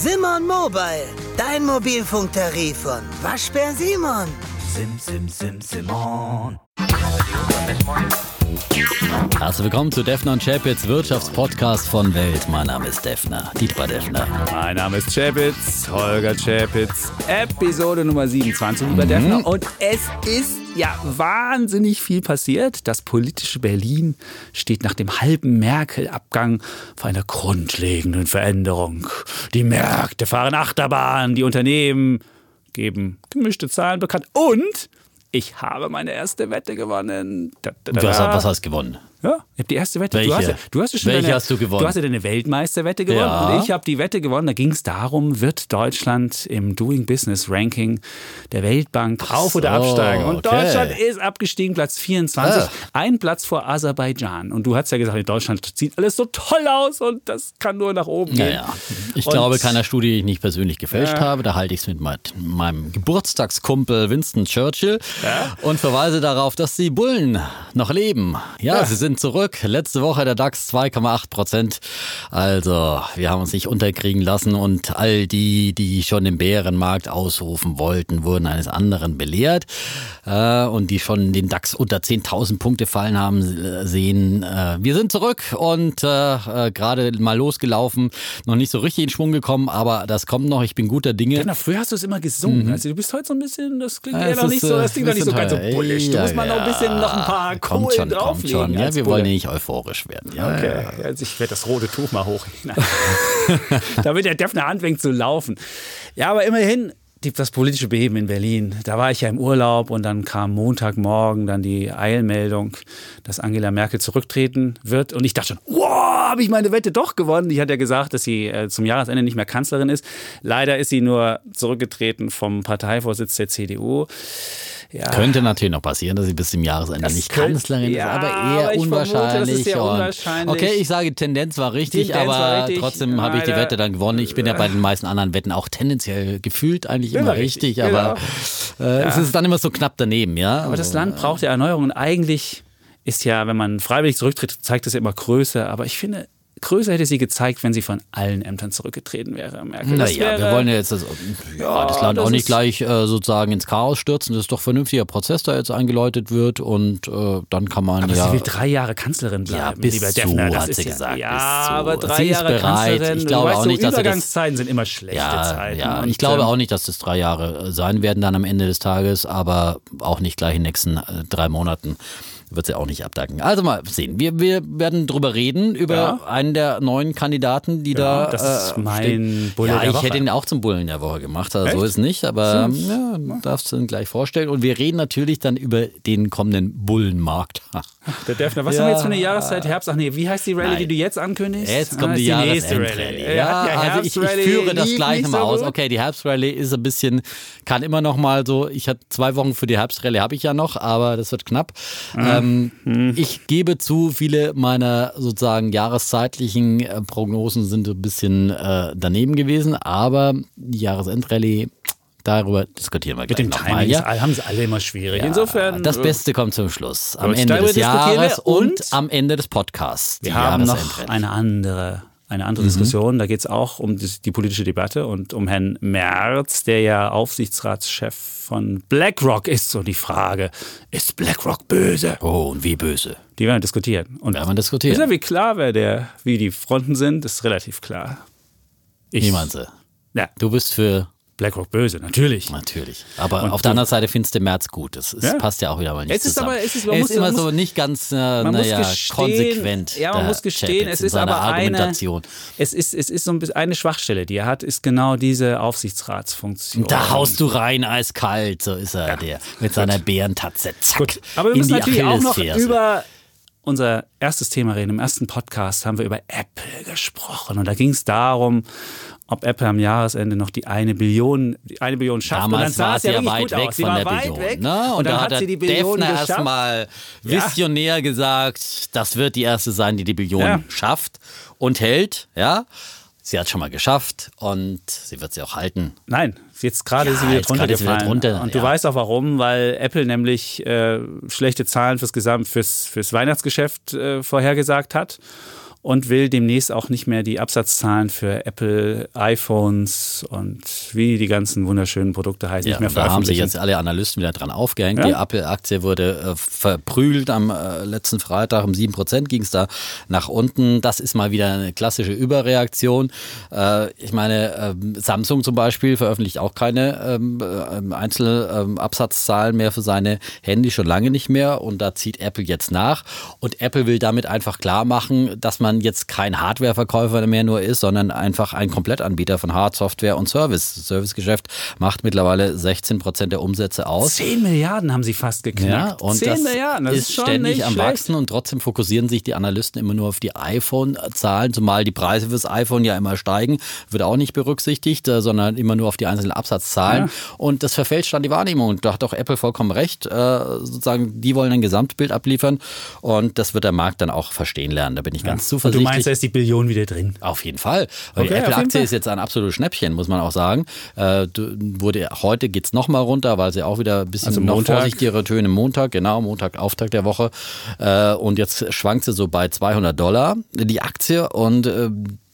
Simon Mobile, dein Mobilfunktarif von Waschbär Simon. Sim, sim, sim, Simon. Herzlich willkommen zu Defner und Chapitz Wirtschaftspodcast von Welt. Mein Name ist Defner, Dietmar Defner. Mein Name ist Chapitz, Holger Chapitz, Episode Nummer 27, lieber Mhm. Defner. Und es ist ja wahnsinnig viel passiert. Das politische Berlin steht nach dem halben Merkel-Abgang vor einer grundlegenden Veränderung. Die Märkte fahren Achterbahn, die Unternehmen geben gemischte Zahlen bekannt. Und ich habe meine erste Wette gewonnen. Da, da, da, Du hast, da. was hast du gewonnen? Ja, ich habe die erste Wette. Welche? Du hast, ja, du hast ja schon Welche deine, hast du gewonnen? Du hast ja deine Weltmeisterwette gewonnen Ja. und ich habe die Wette gewonnen. Da ging es darum, wird Deutschland im Doing Business Ranking der Weltbank auf oder so, absteigen? Und okay. Deutschland ist abgestiegen, Platz 24, Ah. ein Platz vor Aserbaidschan. Und du hast ja gesagt, in Deutschland sieht alles so toll aus und das kann nur nach oben gehen. Naja, ich Und- glaube, keiner Studie, die ich nicht persönlich gefälscht Ja. habe. Da halte ich es mit mein- meinem Geburtstagskumpel Winston Churchill und verweise darauf, dass die Bullen noch leben. Ja. sie sind zurück. Letzte Woche der DAX 2,8 Prozent. Also, wir haben uns nicht unterkriegen lassen und all die, die schon den Bärenmarkt ausrufen wollten, wurden eines anderen belehrt. Äh, und die schon den DAX unter 10.000 Punkte fallen haben, äh, sehen, äh, wir sind zurück und gerade mal losgelaufen, noch nicht so richtig in Schwung gekommen, aber das kommt noch. Ich bin guter Dinge. Na, früher hast du es immer gesungen. Also du bist heute so ein bisschen, das klingt Ja, eher noch nicht so, das klingt noch nicht so ganz so bisschen bullisch. Du teuer. musst mal noch ein bisschen noch ein paar Kohlen drauflegen. schon. Ja, wir Bulle. wollen ja nicht euphorisch werden. Ja, Okay, also ich werde das rote Tuch mal hoch. Damit der Defner anfängt zu laufen. Ja, aber immerhin, die, das politische Beben in Berlin. Da war ich ja im Urlaub und dann kam Montagmorgen dann die Eilmeldung, dass Angela Merkel zurücktreten wird. Und ich dachte schon, wow, habe ich meine Wette doch gewonnen. Die hat ja gesagt, dass sie äh, zum Jahresende nicht mehr Kanzlerin ist. Leider ist sie nur zurückgetreten vom Parteivorsitz der CDU. Ja. Könnte natürlich noch passieren, dass sie bis zum Jahresende Das nicht könnte- Kanzlerin ja, ist, aber aber eher vermute, ist unwahrscheinlich. und- unwahrscheinlich. Okay, ich sage, Tendenz war richtig, Tendenz aber war richtig. trotzdem habe ich die Wette dann gewonnen. Ich bin ja bei den meisten anderen Wetten auch tendenziell gefühlt eigentlich Immer richtig, richtig, aber äh, es ist dann immer so knapp daneben, ja. Aber das Land braucht ja Erneuerung. Und eigentlich ist ja, wenn man freiwillig zurücktritt, zeigt das ja immer Größe. Aber ich finde, Größe hätte sie gezeigt, wenn sie von allen Ämtern zurückgetreten wäre. Merkel. Naja, wir wollen ja jetzt das, ja, das Land das auch nicht gleich äh, sozusagen ins Chaos stürzen. Das ist doch ein vernünftiger Prozess, der jetzt eingeläutet wird und äh, dann kann man Aber ja. sie will drei Jahre Kanzlerin Ja, bleiben, bis lieber zu, Defner. Das hat ist sie ja, gesagt, Ja, aber drei Sie ist Jahre bereit. Kanzlerin. Ich glaube du weißt, auch so nicht, dass sie das- Übergangszeiten sind immer schlechte ja, Zeiten. ja. Ich glaube ähm, auch nicht, dass das drei Jahre äh, sein werden dann am Ende des Tages, aber auch nicht gleich in den nächsten äh, drei Monaten wird sie auch nicht abdanken. Also mal sehen. Wir, wir werden drüber reden, über Ja. einen der neuen Kandidaten, die da. das ist äh, mein stehen. Bulle Ja, der ich Woche. hätte ihn auch zum Bullen der Woche gemacht. Also so ist nicht, aber ja, darfst du ihn gleich vorstellen. Und wir reden natürlich dann über den kommenden Bullenmarkt. Der Defner, was Ja. haben wir jetzt für eine Jahreszeit? Herbst? Ach nee, wie heißt die Rallye, die du jetzt ankündigst? Jetzt Ah, kommt ist die nächste Jahresendrallye. Rallye. Ja, Ja, also ich, ich führe das gleich nicht mal so aus. gut. Okay, die Herbstrallye ist ein bisschen, kann immer noch mal so, ich hatte zwei Wochen für die Herbstrallye habe ich ja noch, aber das wird knapp. Ähm, Hm. Ich gebe zu, viele meiner sozusagen jahreszeitlichen äh, Prognosen sind ein bisschen äh, daneben gewesen, aber die Jahresendrallye, darüber diskutieren wir Mit gleich den nochmal. Timings Ja? haben sie alle immer schwierig. Insofern. Das äh, Beste kommt zum Schluss. Am Ende des Jahres und, und am Ende des Podcasts. Wir haben noch eine andere, eine andere Mhm. Diskussion. Da geht es auch um die, die politische Debatte und um Herrn Merz, der ja Aufsichtsratschef von BlackRock ist. So die Frage, ist BlackRock böse? Oh, und wie böse. Die werden diskutieren. Und Werden wir diskutieren. ist ja wie klar, wer der, wie die Fronten sind, ist relativ klar. Ich, du? Ja, Du bist für BlackRock böse, natürlich. natürlich. Aber Und auf der anderen Seite findest du März gut. Das, das Ja. passt ja auch wieder mal nicht Es ist zusammen. aber- es ist- man muss- ist immer man so muss- nicht ganz, äh, naja, konsequent. ja, man muss gestehen, es ist aber eine, es ist, es ist so ein bisschen eine Schwachstelle, die er hat, ist genau diese Aufsichtsratsfunktion. Da haust du rein eiskalt, so ist er, der mit seiner Bärentatze. Zack, Gut, aber wir müssen natürlich auch noch über unser erstes Thema reden. Im ersten Podcast haben wir über Apple gesprochen und da ging es darum, ob Apple am Jahresende noch die eine Billion, die eine Billion schafft. und dann Damals war sie ja weit weg aus. Von der Billion. weg. Ne? Und, dann da hat hat sie die Billion Defner geschafft. erstmal visionär gesagt, das wird die erste sein, die die Billion Ja. schafft und hält. Ja, Sie hat schon mal geschafft und sie wird sie auch halten. Nein, jetzt gerade Ja, ist sie wieder drunter sie wieder gefallen. drunter, und du ja. weißt auch warum, weil Apple nämlich äh, schlechte Zahlen fürs Gesamt, fürs, fürs Weihnachtsgeschäft äh, vorhergesagt hat. Und will demnächst auch nicht mehr die Absatzzahlen für Apple iPhones und wie die ganzen wunderschönen Produkte heißen, Ja, nicht mehr und da haben sich veröffentlichen. jetzt alle Analysten wieder dran aufgehängt. Ja. Die Apple-Aktie wurde äh, verprügelt am äh, letzten Freitag. Um 7% ging es da nach unten. Das ist mal wieder eine klassische Überreaktion. Äh, ich meine, ähm, Samsung zum Beispiel veröffentlicht auch keine ähm, äh, Einzelabsatzzahlen mehr für seine Handy, schon lange nicht mehr. Und da zieht Apple jetzt nach. Und Apple will damit einfach klar machen, dass man jetzt kein Hardwareverkäufer mehr nur ist, sondern einfach ein Komplettanbieter von Hard, Software und Service. Das Servicegeschäft macht mittlerweile 16 Prozent der Umsätze aus. 10 Milliarden haben sie fast Ja, geknackt. und 10 das Milliarden, das ist schon ständig am schlecht. Wachsen und trotzdem fokussieren sich die Analysten immer nur auf die iPhone-Zahlen, zumal die Preise fürs iPhone ja immer steigen, wird auch nicht berücksichtigt, äh, sondern immer nur auf die einzelnen Absatzzahlen. Ja. Und das verfälscht dann die Wahrnehmung. Und da hat auch Apple vollkommen recht. Äh, sozusagen, die wollen ein Gesamtbild abliefern und das wird der Markt dann auch verstehen lernen. Da bin ich ganz Und zuversichtlich. du meinst, da ist die Billion wieder drin. Auf jeden Fall. Weil Okay, die Apple-Aktie ist jetzt ein absolutes Schnäppchen, muss man auch sagen. Äh, wurde, heute geht es nochmal runter, weil sie auch wieder ein bisschen Also noch Montag. vorsichtigere Töne Montag, genau, Montag, Auftakt der Woche. Äh, und jetzt schwankt sie so bei 200 Dollar, die Aktie. Und äh,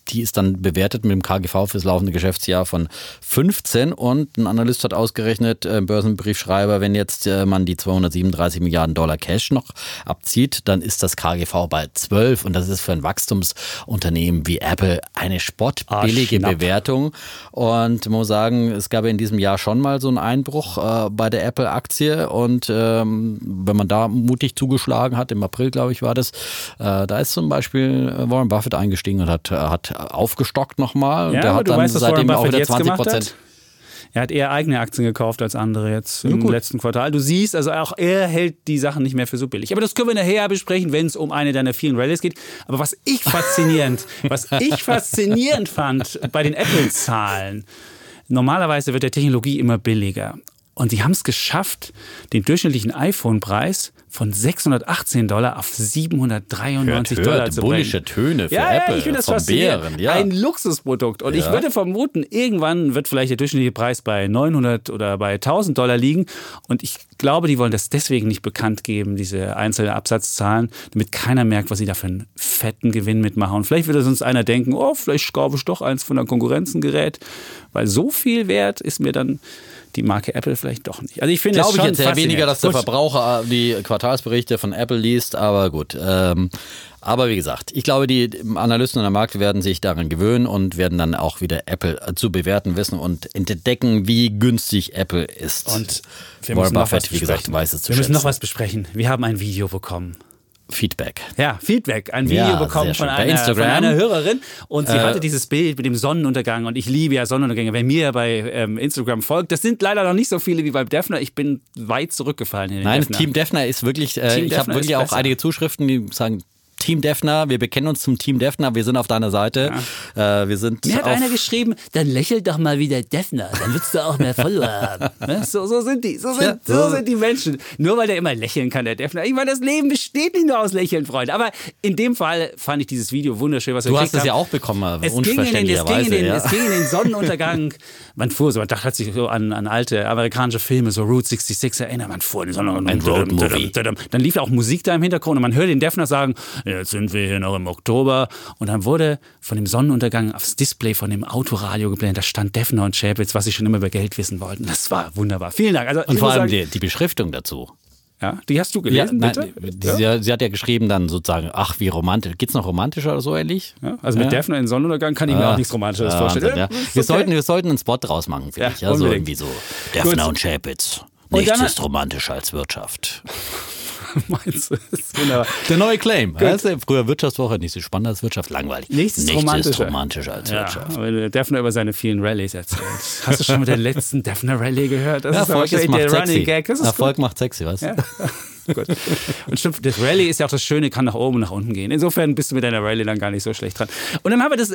die ist dann bewertet mit dem KGV fürs laufende Geschäftsjahr von 15 und ein Analyst hat ausgerechnet, äh, Börsenbriefschreiber, wenn jetzt äh, man die 237 Milliarden Dollar Cash noch abzieht, dann ist das KGV bei 12 und das ist für ein Wachstumsunternehmen wie Apple eine spottbillige schnapp. Bewertung. Und muss sagen, es gab ja in diesem Jahr schon mal so einen Einbruch äh, bei der Apple-Aktie. Und ähm, wenn man da mutig zugeschlagen hat, im April glaube ich war das, äh, da ist zum Beispiel äh, Warren Buffett eingestiegen und hat, äh, aufgestockt nochmal. Ja, der hat du dann weißt, seitdem auch wieder jetzt 20 gemacht Prozent. Er hat eher eigene Aktien gekauft als andere jetzt im gut. letzten Quartal. Du siehst, also auch er hält die Sachen nicht mehr für so billig. Aber das können wir nachher besprechen, wenn es um eine deiner vielen Rallyes geht. Aber was ich faszinierend, was ich faszinierend fand bei den Apple-Zahlen, normalerweise wird der Technologie immer billiger. Und sie haben es geschafft, den durchschnittlichen iPhone-Preis von 618 Dollar auf 793 Hört, Dollar hört, zu bullische bringen. Töne für ja, Apple Ja, ich finde das faszinierend. Bären. Ja. Ein Luxusprodukt. Und ich Ja. würde vermuten, irgendwann wird vielleicht der durchschnittliche Preis bei 900 oder bei 1000 Dollar liegen. Und ich glaube, die wollen das deswegen nicht bekannt geben, diese einzelnen Absatzzahlen, damit keiner merkt, was sie da für einen fetten Gewinn mitmachen. Und vielleicht würde sonst einer denken, oh, vielleicht kaufe ich doch eins von der Konkurrenzengerät, weil so viel wert ist mir dann die Marke Apple vielleicht doch nicht. Also ich finde es Glaube ich jetzt eher weniger, dass der Gut. Verbraucher äh, die Quartalsberichte von Apple liest, aber gut. Ähm, aber wie gesagt, ich glaube, die Analysten und der Markt werden sich daran gewöhnen und werden dann auch wieder Apple äh, zu bewerten wissen und entdecken, wie günstig Apple ist. Und wir Warren müssen noch Buffett, was wie gesagt, weiß es zu Wir müssen schätzen. noch was besprechen. Wir haben ein Video bekommen. Feedback. Ja, Feedback. Ein Video Ja, bekommen von. Bei einer, von einer Hörerin und sie Äh, hatte dieses Bild mit dem Sonnenuntergang und ich liebe ja Sonnenuntergänge. Wer mir bei ähm, Instagram folgt, das sind leider noch nicht so viele wie beim Defner. Ich bin weit zurückgefallen in den Nein, Defner. Team Defner ist wirklich, äh, Team ich habe wirklich auch besser. einige Zuschriften, die sagen, Team Defner, wir bekennen uns zum Team Defner, wir sind auf deiner Seite. Äh, wir sind Mir hat einer geschrieben, dann lächel doch mal wie der Defner, dann würdest du auch mehr Follower haben. Ne? So, so sind die, so sind, Ja, so so- sind die Menschen. Nur weil der immer lächeln kann, der Defner. Ich meine, das Leben besteht nicht nur aus Lächeln, Freunde. Aber in dem Fall fand ich dieses Video wunderschön, was wir Du hast es ja auch bekommen, Es ging, in den, es, ging in unverständlicherweise. den, ja. es ging in den Sonnenuntergang. Man fuhr so, man dachte hat sich so an, an alte amerikanische Filme, so Route 66 erinnert. Man fuhr in den Sonnenuntergang. Ein. Dann lief auch Musik da im Hintergrund und man hört den Defner sagen, jetzt sind wir hier noch im Oktober. Und dann wurde von dem Sonnenuntergang aufs Display von dem Autoradio geblendet. Da stand Defner und Chapitz, was sie schon immer über Geld wissen wollten. Das war wunderbar. Vielen Dank. Also, Und vor allem sagen, die, die Beschriftung dazu. ja, die hast du Ja, gelesen, nein, bitte? sie, sie hat ja geschrieben dann sozusagen, ach wie romantisch. Geht's noch romantischer oder so ähnlich? Ja, also mit Ja. Defner in Sonnenuntergang kann ich mir Ah, auch nichts Romantisches ah, vorstellen. Ja. wir, okay. sollten, wir sollten einen Spot draus machen, finde Ja, ich. Ja, so irgendwie so. Defner Gut. und Chapitz. Und Nichts dann- ist romantischer als Wirtschaft. Meinst du? Das ist wunderbar. Der neue Claim. Du, früher Wirtschaftswoche, nicht so spannend als Wirtschaft, langweilig. Nichts ist ist romantischer. romantischer als Ja, Wirtschaft. weil Defner über seine vielen Rallyes erzählt. Hast du schon mit der letzten Defner Rallye gehört? Das Ja, ist Erfolg ist, der macht sexy. Ist Erfolg macht sexy, du? gut. gut. Und stimmt, das Rallye ist ja auch das Schöne, kann nach oben und nach unten gehen. Insofern bist du mit deiner Rallye dann gar nicht so schlecht dran. Und dann haben wir das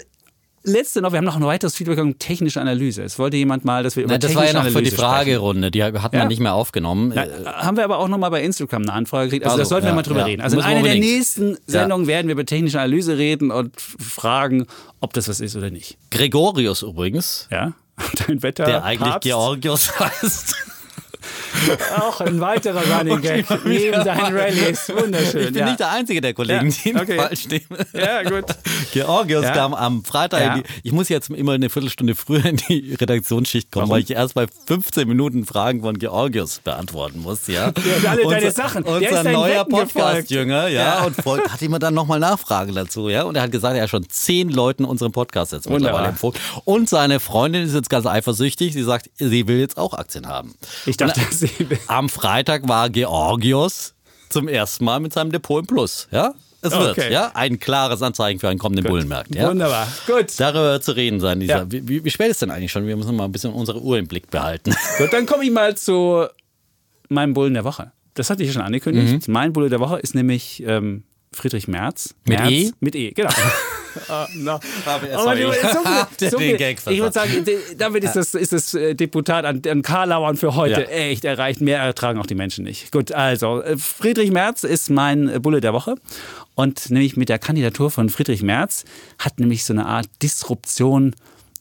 letzte noch, wir haben noch ein weiteres Feedback bekommen, technische Analyse. Es wollte jemand mal, dass wir über Nein, das war ja noch für die. Fragerunde, die hat man Ja. nicht mehr aufgenommen. Na, haben wir aber auch nochmal bei Instagram eine Anfrage gekriegt. Also, Also, das sollten wir ja, mal drüber ja. reden. Also in Müssen wir einer der nächsten Sendungen werden wir über technische Analyse reden und fragen, ob das was ist oder nicht. Gregorius übrigens, Ja? Dein Wetter. der eigentlich Papst. Georgios heißt. Auch ein weiterer Running Gag neben seinen Rallyes. Wunderschön. Ich bin ja. nicht der einzige der Kollegen, Ja, die okay. falsch stehen. Ja, gut. Georgios Ja. kam am Freitag. Ja. in die- Ich muss jetzt immer eine Viertelstunde früher in die Redaktionsschicht kommen, Warum? weil ich erst bei 15 Minuten Fragen von Georgios beantworten muss. Ja, Der alle deine Sachen. Der Unser ist deinen neuer. Podcast-Jünger, ja, und folgt, hat immer dann nochmal Nachfragen dazu, ja. Und er hat gesagt, er hat schon zehn Leuten unseren Podcast jetzt mittlerweile empfohlen. Und seine Freundin ist jetzt ganz eifersüchtig. Sie sagt, sie will jetzt auch Aktien haben. Ich dachte, Und sie am Freitag war Georgios zum ersten Mal mit seinem Depot im Plus, ja. Es wird, Okay. ja, ein klares Anzeichen für einen kommenden Bullenmarkt. Ja? Wunderbar. Gut. Darüber wird zu reden sein, Lisa. Ja. Wie, wie, wie spät ist denn eigentlich schon? Wir müssen mal ein bisschen unsere Uhr im Blick behalten. Gut, dann komme ich mal zu meinem Bullen der Woche. Das hatte ich ja schon angekündigt. Mein Bulle der Woche ist nämlich ähm, Friedrich Merz. Mhm. Mit Merz, E? Mit E, genau. Ah, no. Aber er- Aber so viel, so viel, Gag ich würde sagen, damit ist das, ist das äh, Deputat an, an Karlauern für heute Ja. echt erreicht. Mehr ertragen auch die Menschen nicht. Gut, also äh, Friedrich Merz ist mein äh, Bulle der Woche. Und nämlich mit der Kandidatur von Friedrich Merz hat nämlich so eine Art Disruption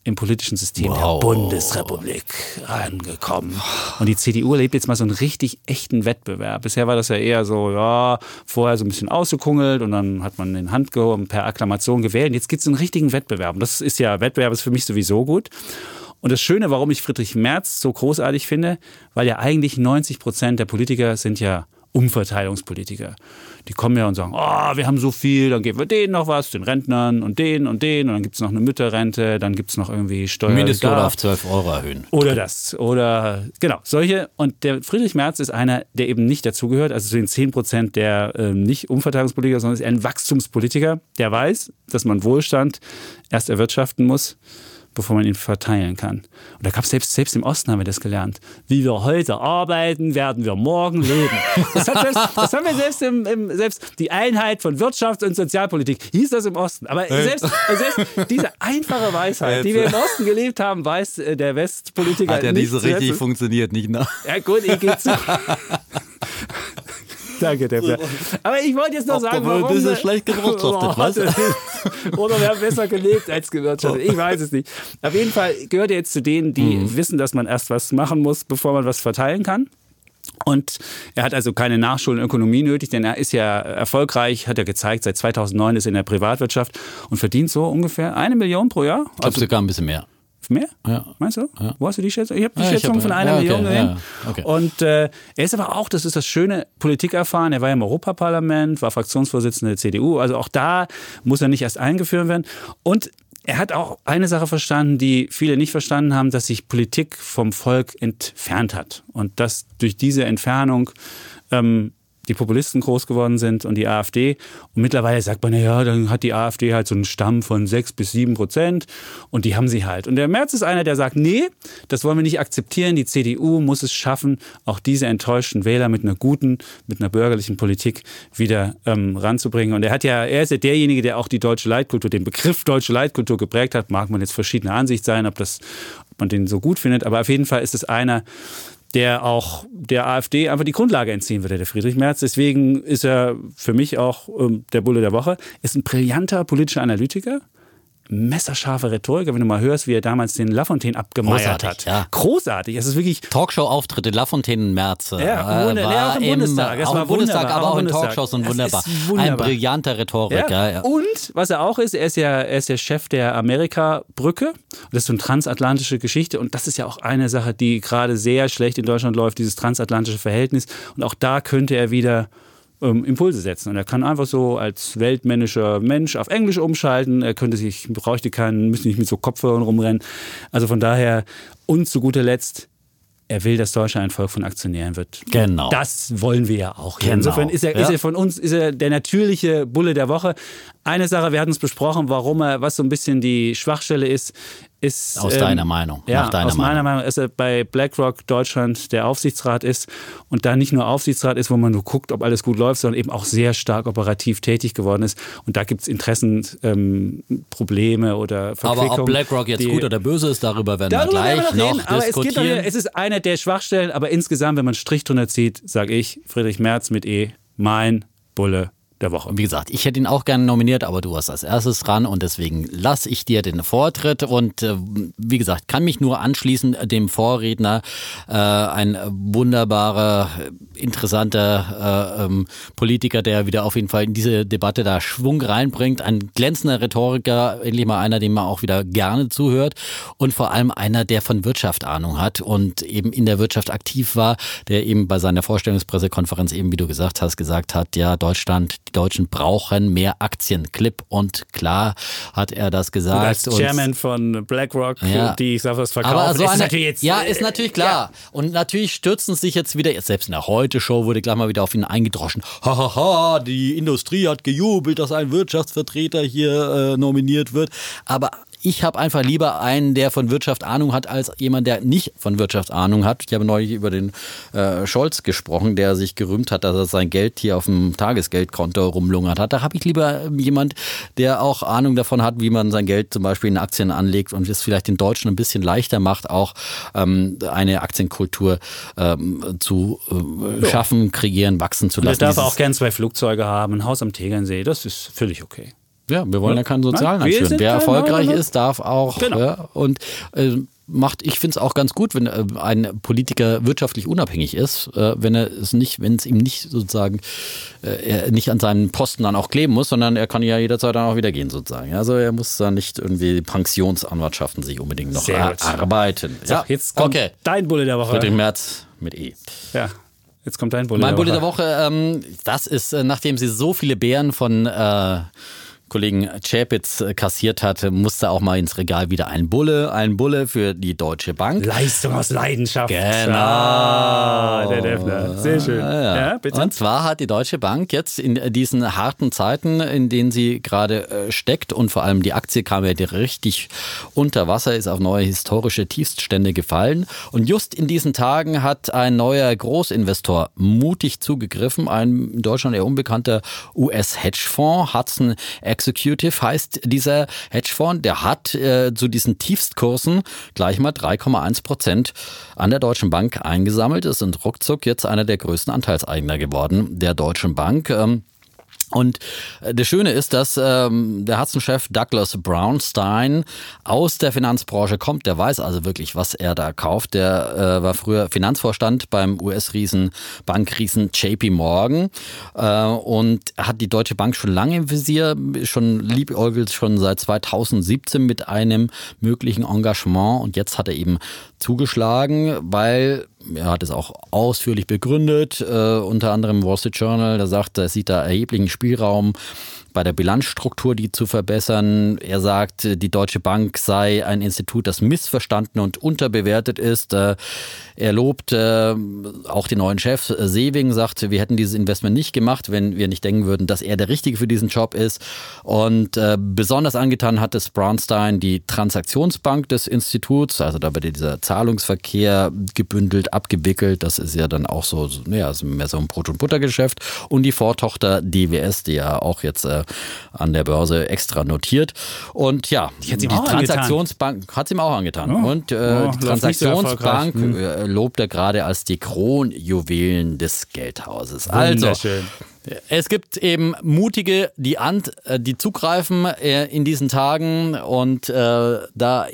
im politischen System Wow. der Bundesrepublik angekommen. Und die CDU erlebt jetzt mal so einen richtig echten Wettbewerb. Bisher war das ja eher so, ja, vorher so ein bisschen ausgekungelt und dann hat man in Hand gehoben, per Akklamation gewählt. Und jetzt gibt es einen richtigen Wettbewerb. Und das ist ja, Wettbewerb ist für mich sowieso gut. Und das Schöne, warum ich Friedrich Merz so großartig finde, weil ja eigentlich 90 Prozent der Politiker sind ja Umverteilungspolitiker. Die kommen ja und sagen, oh, wir haben so viel, dann geben wir denen noch was, den Rentnern und denen und denen und dann gibt es noch eine Mütterrente, dann gibt es noch irgendwie Steuern. Mindestlohn auf 12 Euro erhöhen. Oder das. Oder genau, solche. Und der Friedrich Merz ist einer, der eben nicht dazugehört, also zu den 10 Prozent der ähm, nicht Umverteilungspolitiker, sondern ist ein Wachstumspolitiker, der weiß, dass man Wohlstand erst erwirtschaften muss, bevor man ihn verteilen kann. Und da gab es selbst, selbst im Osten haben wir das gelernt. Wie wir heute arbeiten, werden wir morgen leben. Das, selbst, das haben wir selbst im, im selbst die Einheit von Wirtschafts- und Sozialpolitik hieß das im Osten. Aber selbst, selbst diese einfache Weisheit, die wir im Osten gelebt haben, weiß äh, der Westpolitiker Hat ja nicht nicht so richtig funktioniert, nicht nach. Ja gut, ich gehe zu. Danke, Depp. Aber ich wollte jetzt noch Ach, sagen, warum... ein bisschen schlecht gewirtschaftet, was? Oder wir haben besser gelebt als gewirtschaftet. Ich weiß es nicht. Auf jeden Fall gehört er jetzt zu denen, die Mhm. wissen, dass man erst was machen muss, bevor man was verteilen kann. Und er hat also keine Nachschule in Ökonomie nötig, denn er ist ja erfolgreich, hat er gezeigt, seit 2009 ist er in der Privatwirtschaft und verdient so ungefähr eine Million pro Jahr. Ich glaube sogar ein bisschen mehr. Mehr? Ja. Meinst du? Wo hast du die Schätzung? Ich habe die Ja, ich Schätzung hab- von einer ja, okay, Million gesehen. ja, okay. Und äh, er ist aber auch, das ist das schöne, Politik erfahren. Er war ja im Europaparlament, war Fraktionsvorsitzender der CDU. Also auch da muss er nicht erst eingeführt werden. Und er hat auch eine Sache verstanden, die viele nicht verstanden haben, dass sich Politik vom Volk entfernt hat. Und dass durch diese Entfernung ähm, die Populisten groß geworden sind und die AfD. Und mittlerweile sagt man, ja, dann hat die AfD halt so einen Stamm von sechs bis sieben Prozent und die haben sie halt. Und der Merz ist einer, der sagt, nee, das wollen wir nicht akzeptieren. Die CDU muss es schaffen, auch diese enttäuschten Wähler mit einer guten, mit einer bürgerlichen Politik wieder ähm, ranzubringen. Und er hat ja, er ist ja derjenige, der auch die deutsche Leitkultur, den Begriff deutsche Leitkultur geprägt hat. Mag man jetzt verschiedener Ansicht sein, ob das, ob man den so gut findet. Aber auf jeden Fall ist es einer, der auch der AfD einfach die Grundlage entziehen würde, der Friedrich Merz. Deswegen ist er für mich auch ähm, der Bulle der Woche. Ist ein brillanter politischer Analytiker. Messerscharfe Rhetoriker, wenn du mal hörst, wie er damals den Lafontaine Großartig, hat. ja. Großartig. Es ist wirklich Talkshow-Auftritte, Lafontaine Merz. äh, Ja, wunder- ja, auch im Bundestag. Das auch war im Bundestag, wunderbar, aber auch auch im in. Talkshows und wunderbar. wunderbar. Ein brillanter Rhetoriker. Ja. Ja. Und was er auch ist, er ist ja, er ist ja Chef der Amerika-Brücke. Das ist so eine transatlantische Geschichte. Und das ist ja auch eine Sache, die gerade sehr schlecht in Deutschland läuft, dieses transatlantische Verhältnis. Und auch da könnte er wieder ähm, Impulse setzen. Und er kann einfach so als weltmännischer Mensch auf Englisch umschalten. Er könnte sich, bräuchte keinen, müsste nicht mit so Kopfhörern rumrennen. Also von daher, und zu guter Letzt, er will, dass Deutschland ein Volk von Aktionären wird. Genau. Das wollen wir ja auch. Genau. Insofern ist er, ist Ja. er von uns ist er der natürliche Bulle der Woche. Eine Sache, wir hatten es besprochen, warum er, was so ein bisschen die Schwachstelle ist, ist. Aus deiner Meinung, Ja, deiner aus meiner Meinung. Meinung, dass er bei BlackRock Deutschland der Aufsichtsrat ist und da nicht nur Aufsichtsrat ist, wo man nur guckt, ob alles gut läuft, sondern eben auch sehr stark operativ tätig geworden ist. Und da gibt es Interessenprobleme ähm, Probleme oder Verquickungen. Aber ob BlackRock jetzt die- gut oder böse ist, darüber werden wir Darüber gleich werden wir noch noch reden, aber es, gibt diskutieren. es ist eine der Schwachstellen, aber insgesamt, wenn man Strich drunter zieht, sage ich, Friedrich Merz mit E, mein Bulle der Woche. Wie gesagt, ich hätte ihn auch gerne nominiert, aber du warst als erstes dran und deswegen lasse ich dir den Vortritt und äh, wie gesagt, kann mich nur anschließen dem Vorredner. Äh, ein wunderbarer, interessanter äh, ähm, Politiker, der wieder auf jeden Fall in diese Debatte da Schwung reinbringt. Ein glänzender Rhetoriker, endlich mal einer, dem man auch wieder gerne zuhört und vor allem einer, der von Wirtschaft Ahnung hat und eben in der Wirtschaft aktiv war, der eben bei seiner Vorstellungspressekonferenz eben, wie du gesagt hast, gesagt hat, ja, Deutschland, die Deutschen brauchen mehr Aktien. Klipp und klar hat er das gesagt. Als Chairman von BlackRock, ja. die ich sage, was verkaufen, Aber so ist eine, natürlich jetzt. Ja, ist natürlich klar. Ja. Und natürlich stürzen sich jetzt wieder, jetzt selbst in der Heute-Show wurde gleich mal wieder auf ihn eingedroschen. Hahaha, ha, ha, die Industrie hat gejubelt, dass ein Wirtschaftsvertreter hier äh, nominiert wird. Aber ich habe einfach lieber einen, der von Wirtschaft Ahnung hat, als jemand, der nicht von Wirtschaft Ahnung hat. Ich habe neulich über den äh, Scholz gesprochen, der sich gerühmt hat, dass er sein Geld hier auf dem Tagesgeldkonto rumlungert hat. Da habe ich lieber ähm, jemand, der auch Ahnung davon hat, wie man sein Geld zum Beispiel in Aktien anlegt und es vielleicht den Deutschen ein bisschen leichter macht, auch ähm, eine Aktienkultur ähm, zu äh, schaffen, kreieren, wachsen zu lassen. Und er darf auch gern zwei Flugzeuge haben, ein Haus am Tegernsee, das ist völlig okay. Ja, wir wollen ja keinen Sozialen einführen. Wer erfolgreich ist, darf auch. Genau. Ja, und äh, macht, ich finde es auch ganz gut, wenn äh, ein Politiker wirtschaftlich unabhängig ist, äh, wenn er es nicht, wenn es ihm nicht sozusagen, äh, er nicht an seinen Posten dann auch kleben muss, sondern er kann ja jederzeit dann auch wieder gehen sozusagen. Also er muss da nicht irgendwie Pensionsanwartschaften sich unbedingt noch erarbeiten. So, ja, jetzt kommt okay. dein Bulle der Woche. Friedrich Merz mit E. Ja. Jetzt kommt dein Bulle mein der Woche. Mein Bulle der Woche, ähm, das ist, äh, nachdem sie so viele Bären von äh, Kollegen Chapitz äh, kassiert hat, musste auch mal ins Regal wieder ein Bulle, ein Bulle für die Deutsche Bank. Leistung aus Leidenschaft. Genau. Ah, der Defner. Sehr schön. Ja, ja. bitte. Und zwar hat die Deutsche Bank jetzt in diesen harten Zeiten, in denen sie gerade äh, steckt und vor allem die Aktie kam ja richtig unter Wasser, ist auf neue historische Tiefststände gefallen. Und just in diesen Tagen hat ein neuer Großinvestor mutig zugegriffen, ein in Deutschland eher unbekannter US-Hedgefonds, Hudson Executive heißt dieser Hedgefonds, der hat äh, zu diesen Tiefstkursen gleich mal 3,1 Prozent an der Deutschen Bank eingesammelt. Es sind ruckzuck jetzt einer der größten Anteilseigner geworden der Deutschen Bank. Ähm, und äh, das Schöne ist, dass ähm, der Hudson-Chef Douglas Brownstein aus der Finanzbranche kommt. Der weiß also wirklich, was er da kauft. Der äh, war früher Finanzvorstand beim US-Riesen, Bankriesen JP Morgan äh, und hat die Deutsche Bank schon lange im Visier, schon liebäugelt schon seit 2017 mit einem möglichen Engagement. Und jetzt hat er eben zugeschlagen, weil er hat es auch ausführlich begründet, äh, unter anderem Wall Street Journal. Da sagt, er sieht da erheblichen Spielraum bei der Bilanzstruktur die zu verbessern. Er sagt, die Deutsche Bank sei ein Institut, das missverstanden und unterbewertet ist. Äh, er lobt äh, auch den neuen Chef Sewing, sagt, wir hätten dieses Investment nicht gemacht, wenn wir nicht denken würden, dass er der Richtige für diesen Job ist. Und äh, besonders angetan hat es Brownstein die Transaktionsbank des Instituts, also da wird dieser Zahlungsverkehr gebündelt, abgewickelt. Das ist ja dann auch so, ja, mehr so ein Brot- und Buttergeschäft. Und die Vortochter DWS, die ja auch jetzt an der Börse extra notiert. Und ja, die, Transaktionsbank hat es ihm auch angetan. Oh. Und äh, oh, die Transaktionsbank hm. Äh, lobt er gerade als die Kronjuwelen des Geldhauses. Also, es gibt eben mutige, die, an, äh, die zugreifen äh, in diesen Tagen und äh, da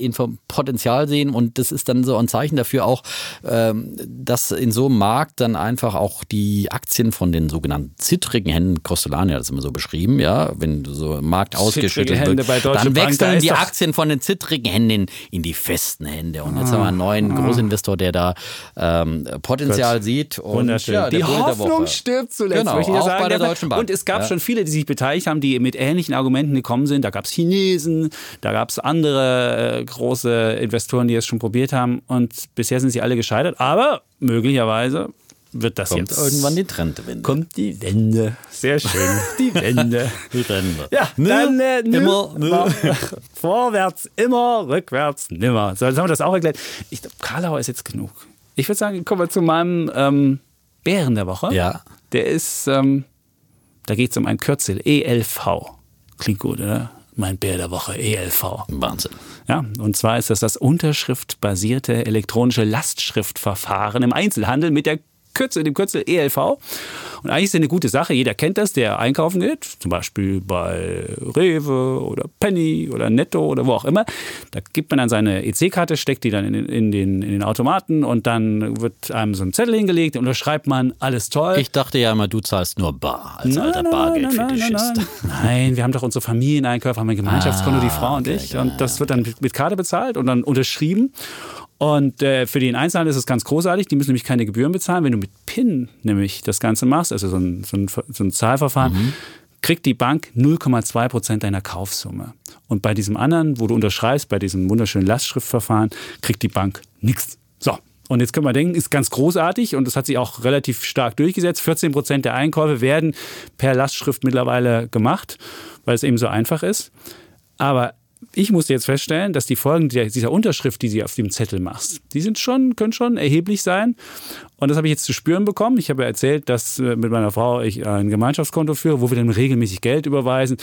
Potenzial sehen. Und das ist dann so ein Zeichen dafür auch, ähm, dass in so einem Markt dann einfach auch die Aktien von den sogenannten zittrigen Händen, Costolani hat das immer so beschrieben, ja, wenn so ein Markt ausgeschüttet wird, dann wechseln Bank, die Aktien von den zittrigen Händen in die festen Hände. Und jetzt ah, haben wir einen neuen ah. Großinvestor, der da ähm, Potenzial Gott. sieht. Und, Wunderschön. Ja, die Hoffnung stirbt zuletzt, genau, möchte ich sagen bei der Deutschen Bank. Und es gab ja. schon viele, die sich beteiligt haben, die mit ähnlichen Argumenten gekommen sind. Da gab es Chinesen, da gab es andere äh, große Investoren, die es schon probiert haben. Und bisher sind sie alle gescheitert. Aber möglicherweise wird das kommt jetzt irgendwann die Trendwende. Kommt die Wende. Sehr schön. Die Wende. die Wende. Ja, nö, dann äh, nö, immer nö. vorwärts immer, rückwärts nimmer. So, jetzt haben wir das auch erklärt. Ich glaube, Karlauer ist jetzt genug. Ich würde sagen, kommen wir zu meinem ähm, Bären der Woche. Ja. Der ist, ähm, da geht es um ein Kürzel, ELV. Klingt gut, oder? Mein Bär der Woche, ELV. Wahnsinn. Ja, und zwar ist das das unterschriftbasierte elektronische Lastschriftverfahren im Einzelhandel mit der Kürzel, dem Kürzel ELV. Und eigentlich ist es eine gute Sache. Jeder kennt das, der einkaufen geht, zum Beispiel bei Rewe oder Penny oder Netto oder wo auch immer. Da gibt man dann seine EC-Karte, steckt die dann in, in, den, in den Automaten und dann wird einem so ein Zettel hingelegt und da schreibt man alles toll. Ich dachte ja immer, du zahlst nur bar als alter Bargeldfetischist. Nein, nein, wir haben doch unsere Familieneinkäufe, haben ein Gemeinschaftskonto, die Frau und okay, ich. Und das wird dann mit Karte bezahlt und dann unterschrieben. Und äh, für den Einzelhandel ist es ganz großartig. Die müssen nämlich keine Gebühren bezahlen. Wenn du mit PIN nämlich das Ganze machst, also so ein, so ein, so ein Zahlverfahren, kriegt die Bank 0,2 Prozent deiner Kaufsumme. Und bei diesem anderen, wo du unterschreibst, bei diesem wunderschönen Lastschriftverfahren, kriegt die Bank nichts. So. Und jetzt können wir denken, ist ganz großartig und das hat sich auch relativ stark durchgesetzt. 14 Prozent der Einkäufe werden per Lastschrift mittlerweile gemacht, weil es eben so einfach ist. Aber ich musste jetzt feststellen, dass die Folgen dieser Unterschrift, die sie auf dem Zettel machst, die sind schon, können schon erheblich sein. Und das habe ich jetzt zu spüren bekommen. Ich habe erzählt, dass äh, mit meiner Frau ich ein Gemeinschaftskonto führe, wo wir dann regelmäßig Geld überweisen.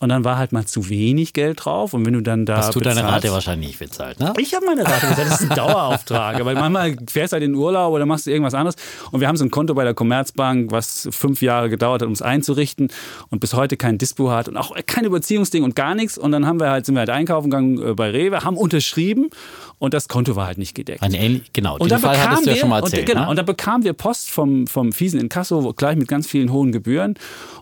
Und dann war halt mal zu wenig Geld drauf. Und wenn du dann da. Hast du deine Rate wahrscheinlich nicht bezahlt, ne? ich habe meine Rate bezahlt. Das ist ein Dauerauftrag. Weil manchmal fährst du halt in den Urlaub oder machst du irgendwas anderes. Und wir haben so ein Konto bei der Commerzbank, was fünf Jahre gedauert hat, um es einzurichten und bis heute kein Dispo hat und auch kein Überziehungsding und gar nichts. Und dann haben wir halt, sind wir halt einkaufen gegangen äh, bei Rewe, haben unterschrieben und das Konto war halt nicht gedeckt. Ähnlich, genau, Und den Fall hattest du ja wir, schon mal erzählt. und, genau, ne? und dann bekamen wir Post vom, vom fiesen Inkasso, gleich mit ganz vielen hohen Gebühren.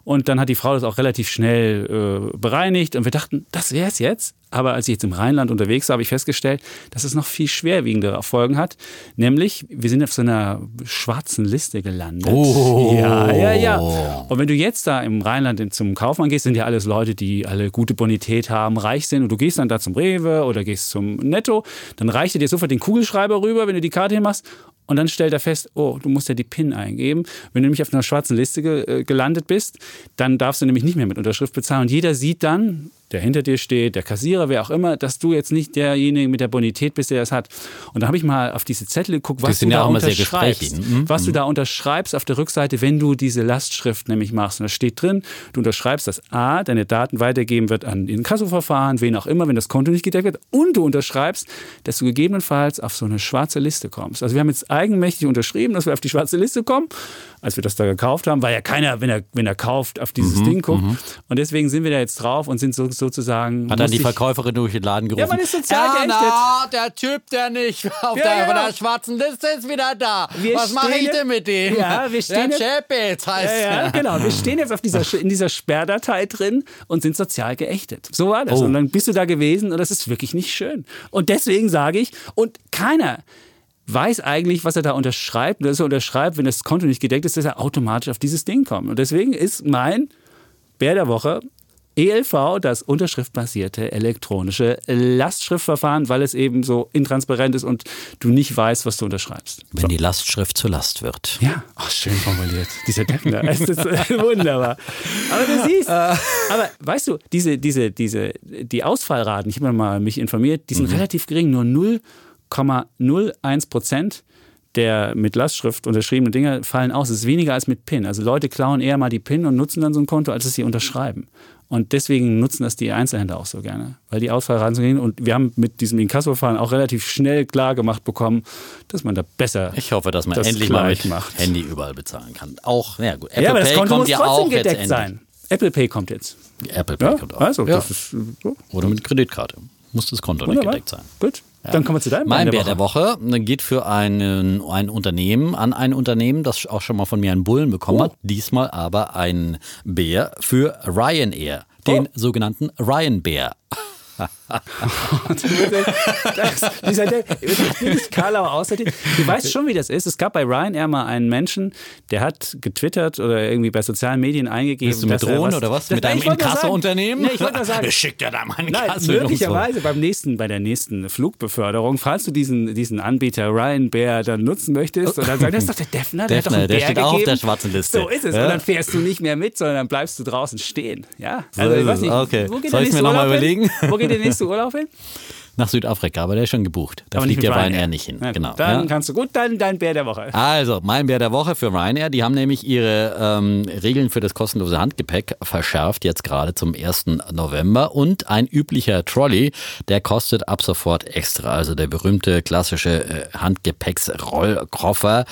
Und dann hat die Frau das auch relativ schnell äh, bereinigt. Und wir dachten, das wäre es jetzt. Aber als ich jetzt im Rheinland unterwegs war, habe ich festgestellt, dass es noch viel schwerwiegendere Folgen hat. Nämlich, wir sind auf so einer schwarzen Liste gelandet. Oh. Ja, ja, ja. Und wenn du jetzt da im Rheinland zum Kaufmann gehst, sind ja alles Leute, die alle gute Bonität haben, reich sind. Und du gehst dann da zum Rewe oder gehst zum Netto, dann reicht er dir sofort den Kugelschreiber rüber, wenn du die Karte hinmachst. Und dann stellt er fest, oh, du musst ja die PIN eingeben. Wenn du nämlich auf einer schwarzen Liste ge äh, gelandet bist, dann darfst du nämlich nicht mehr mit Unterschrift bezahlen. Und jeder sieht dann, der hinter dir steht, der Kassierer, wer auch immer, dass du jetzt nicht derjenige mit der Bonität bist, der das hat. Und da habe ich mal auf diese Zettel geguckt, was du da unterschreibst. gesprächig. Mhm. Was du da unterschreibst auf der Rückseite, wenn du diese Lastschrift nämlich machst. Und da steht drin, du unterschreibst, dass A, deine Daten weitergeben wird an den Kassoverfahren, wen auch immer, wenn das Konto nicht gedeckt wird. Und du unterschreibst, dass du gegebenenfalls auf so eine schwarze Liste kommst. Also wir haben jetzt eigenmächtig unterschrieben, dass wir auf die schwarze Liste kommen. Als wir das da gekauft haben, weil ja keiner, wenn er, wenn er kauft, auf dieses Mhm, Ding guckt. Und deswegen sind wir da jetzt drauf und sind so, sozusagen. Hat dann die Verkäuferin durch den Laden gerufen. man ist sozial geächtet. na, der Typ, der nicht auf Ja, der, ja. der schwarzen Liste ist wieder da. Wir Was mache ich denn mit dem? Ja, wir stehen Der jetzt- heißt Ja, ja, genau. Wir stehen jetzt auf dieser, in dieser Sperrdatei drin und sind sozial geächtet. So war das. Oh. Und dann bist du da gewesen und das ist wirklich nicht schön. Und deswegen sage ich, und keiner weiß eigentlich, was er da unterschreibt. Und dass er unterschreibt, wenn das Konto nicht gedeckt ist, dass er automatisch auf dieses Ding kommt. Und deswegen ist mein Bär der Woche ELV, das unterschriftbasierte elektronische Lastschriftverfahren, weil es eben so intransparent ist und du nicht weißt, was du unterschreibst. Wenn die Lastschrift zur Last wird. Ja, ach, schön formuliert. Dieser Defner. Es ist äh, wunderbar. Aber du siehst, aber weißt du, diese, diese, diese, die Ausfallraten, ich habe mir mal mich informiert, die sind relativ gering, nur 0,01 Prozent der mit Lastschrift unterschriebenen Dinge fallen aus. Es ist weniger als mit PIN. Also Leute klauen eher mal die PIN und nutzen dann so ein Konto, als dass sie unterschreiben. Und deswegen nutzen das die Einzelhändler auch so gerne, weil die Ausfallraten so gehen. Und wir haben mit diesem Inkasso-Verfahren auch relativ schnell klar gemacht bekommen, dass man da besser Ich hoffe, dass man das endlich mal mit macht. Handy überall bezahlen kann. Auch, ja gut. Apple ja, aber das Pay Konto kommt muss ja trotzdem auch jetzt gedeckt endlich. sein. Apple Pay kommt jetzt. Apple Pay Ja, kommt auch. also, ja. das ist äh, so. Oder mit Kreditkarte. Muss das Konto nicht Wunderbar. gedeckt sein. Gut, dann kommen wir zu deinem Mein Bär Bär der Woche geht für einen, ein Unternehmen an ein Unternehmen, das auch schon mal von mir einen Bullen bekommen Oh. hat. Diesmal aber ein Bär für Ryanair, den Oh. sogenannten Ryan Bär. Das, dieser, der, wirklich Karlauer außerdem. Du weißt schon, wie das ist. Es gab bei Ryanair mal einen Menschen, der hat getwittert oder irgendwie bei sozialen Medien eingegeben. Bist du mit Drohnen oder was? Das- mit einem ich Inkasso-Unternehmen? Nee, ich wollte nur sagen, Schickt er da mal einen Nein, Kasse möglicherweise beim nächsten, bei der nächsten Flugbeförderung, falls du diesen, diesen Anbieter Ryan Bear dann nutzen möchtest und dann sagen, das ist doch der Defner, der hat doch Defner, der Bär steht auch auf gegeben. der schwarzen Liste. So ist es. Ja. Und dann fährst du nicht mehr mit, sondern dann bleibst du draußen stehen. Ja? So ist es. Okay. wo geht Soll ich's mir nächste noch mal Urlaub hin? überlegen? Wo geht din historie, Arfinn? Nach Südafrika, aber der ist schon gebucht. Da Aber fliegt der Ryanair Ryanair. nicht hin. Gut, genau. Dann ja. kannst du gut dein, dein Bär der Woche. Also, mein Bär der Woche für Ryanair. Die haben nämlich ihre ähm, Regeln für das kostenlose Handgepäck verschärft, jetzt gerade zum 1. November. Und ein üblicher Trolley, der kostet ab sofort extra. Also der berühmte klassische äh, Handgepäcksrollkoffer.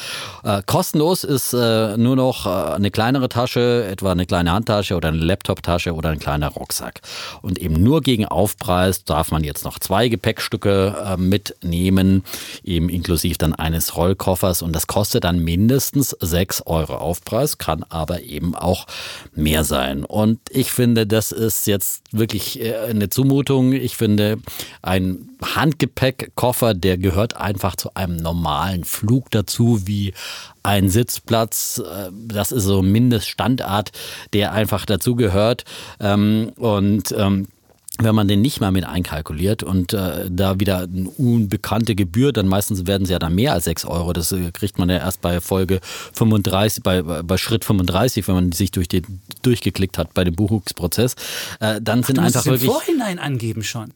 Äh, kostenlos ist äh, nur noch äh, eine kleinere Tasche, etwa eine kleine Handtasche oder eine Laptoptasche oder ein kleiner Rucksack. Und eben nur gegen Aufpreis darf man jetzt noch zwei Gepäckstücke äh, mitnehmen, eben inklusive dann eines Rollkoffers. Und das kostet dann mindestens 6 Euro Aufpreis, kann aber eben auch mehr sein. Und ich finde, das ist jetzt wirklich äh, eine Zumutung. Ich finde, ein Handgepäckkoffer, der gehört einfach zu einem normalen Flug dazu, wie ein Sitzplatz. Äh, Das ist so ein Mindeststandard, der einfach dazugehört. Ähm, Und ähm, wenn man den nicht mal mit einkalkuliert und äh, da wieder eine unbekannte Gebühr, dann meistens werden es ja dann mehr als 6 Euro. Das äh, kriegt man ja erst bei Folge 35, bei, bei Schritt 35, wenn man sich durch den, durchgeklickt hat bei dem Buchungsprozess. Äh, dann sind Du musst einfach es im wirklich. Vorhinein angeben schon.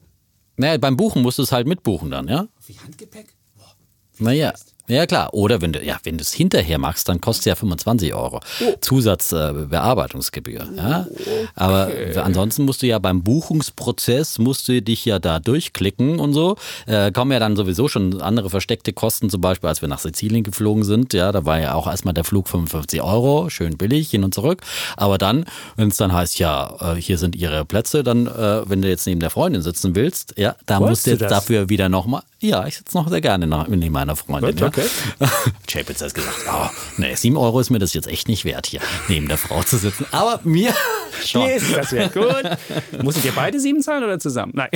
Naja, beim Buchen musst du es halt mitbuchen dann, ja? Wie Handgepäck? Boah. Naja. Ja klar, oder wenn du ja, wenn du es hinterher machst, dann kostet es ja 25 Euro Zusatzbearbeitungsgebühr. Äh, ja? Aber ansonsten musst du ja beim Buchungsprozess musst du dich ja da durchklicken und so. Äh, kommen ja dann sowieso schon andere versteckte Kosten, zum Beispiel als wir nach Sizilien geflogen sind. Ja, da war ja auch erstmal der Flug 55 Euro, schön billig hin und zurück. Aber dann, wenn es dann heißt, ja, äh, hier sind ihre Plätze, dann, äh, wenn du jetzt neben der Freundin sitzen willst, ja, da Wolltest musst du jetzt das? dafür wieder nochmal. Ja, ich sitze noch sehr gerne neben meiner Freundin. Ja. Okay. Chapitz hat gesagt, oh, nee, 7 Euro ist mir das jetzt echt nicht wert, hier neben der Frau zu sitzen. Aber mir schon. Mir ist das wert. Gut. Muss ich dir beide sieben zahlen oder zusammen? Nein.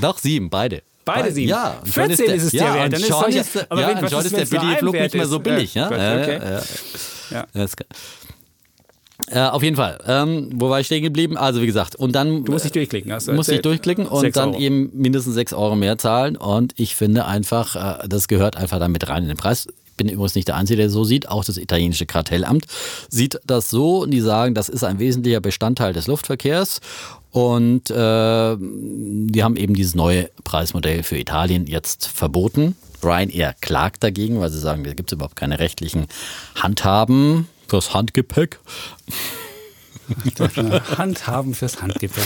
Doch, sieben, beide. Beide sieben? Ja. und schon 14 der- ist es dir ja, wert, dann ist schon ist, der- aber ja, was schon ist, ist der wenn's nur billige ein Flug Wert nicht mehr ist? so billig. Ja, ja, okay. ja, ja. Ja. Äh, auf jeden Fall. Ähm, wo war ich stehen geblieben? Also wie gesagt, und dann Du musst dich durchklicken. Hast du muss ich erzählt. durchklicken und dann Euro. eben mindestens 6 Euro mehr zahlen. Und ich finde einfach, äh, das gehört einfach dann mit rein in den Preis. Ich bin übrigens nicht der Einzige, der so sieht. Auch das italienische Kartellamt sieht das so und die sagen, das ist ein wesentlicher Bestandteil des Luftverkehrs. Und äh, die haben eben dieses neue Preismodell für Italien jetzt verboten. Ryanair klagt dagegen, weil sie sagen, da gibt es überhaupt keine rechtlichen Handhaben fürs Handgepäck. Handhaben fürs Handgepäck.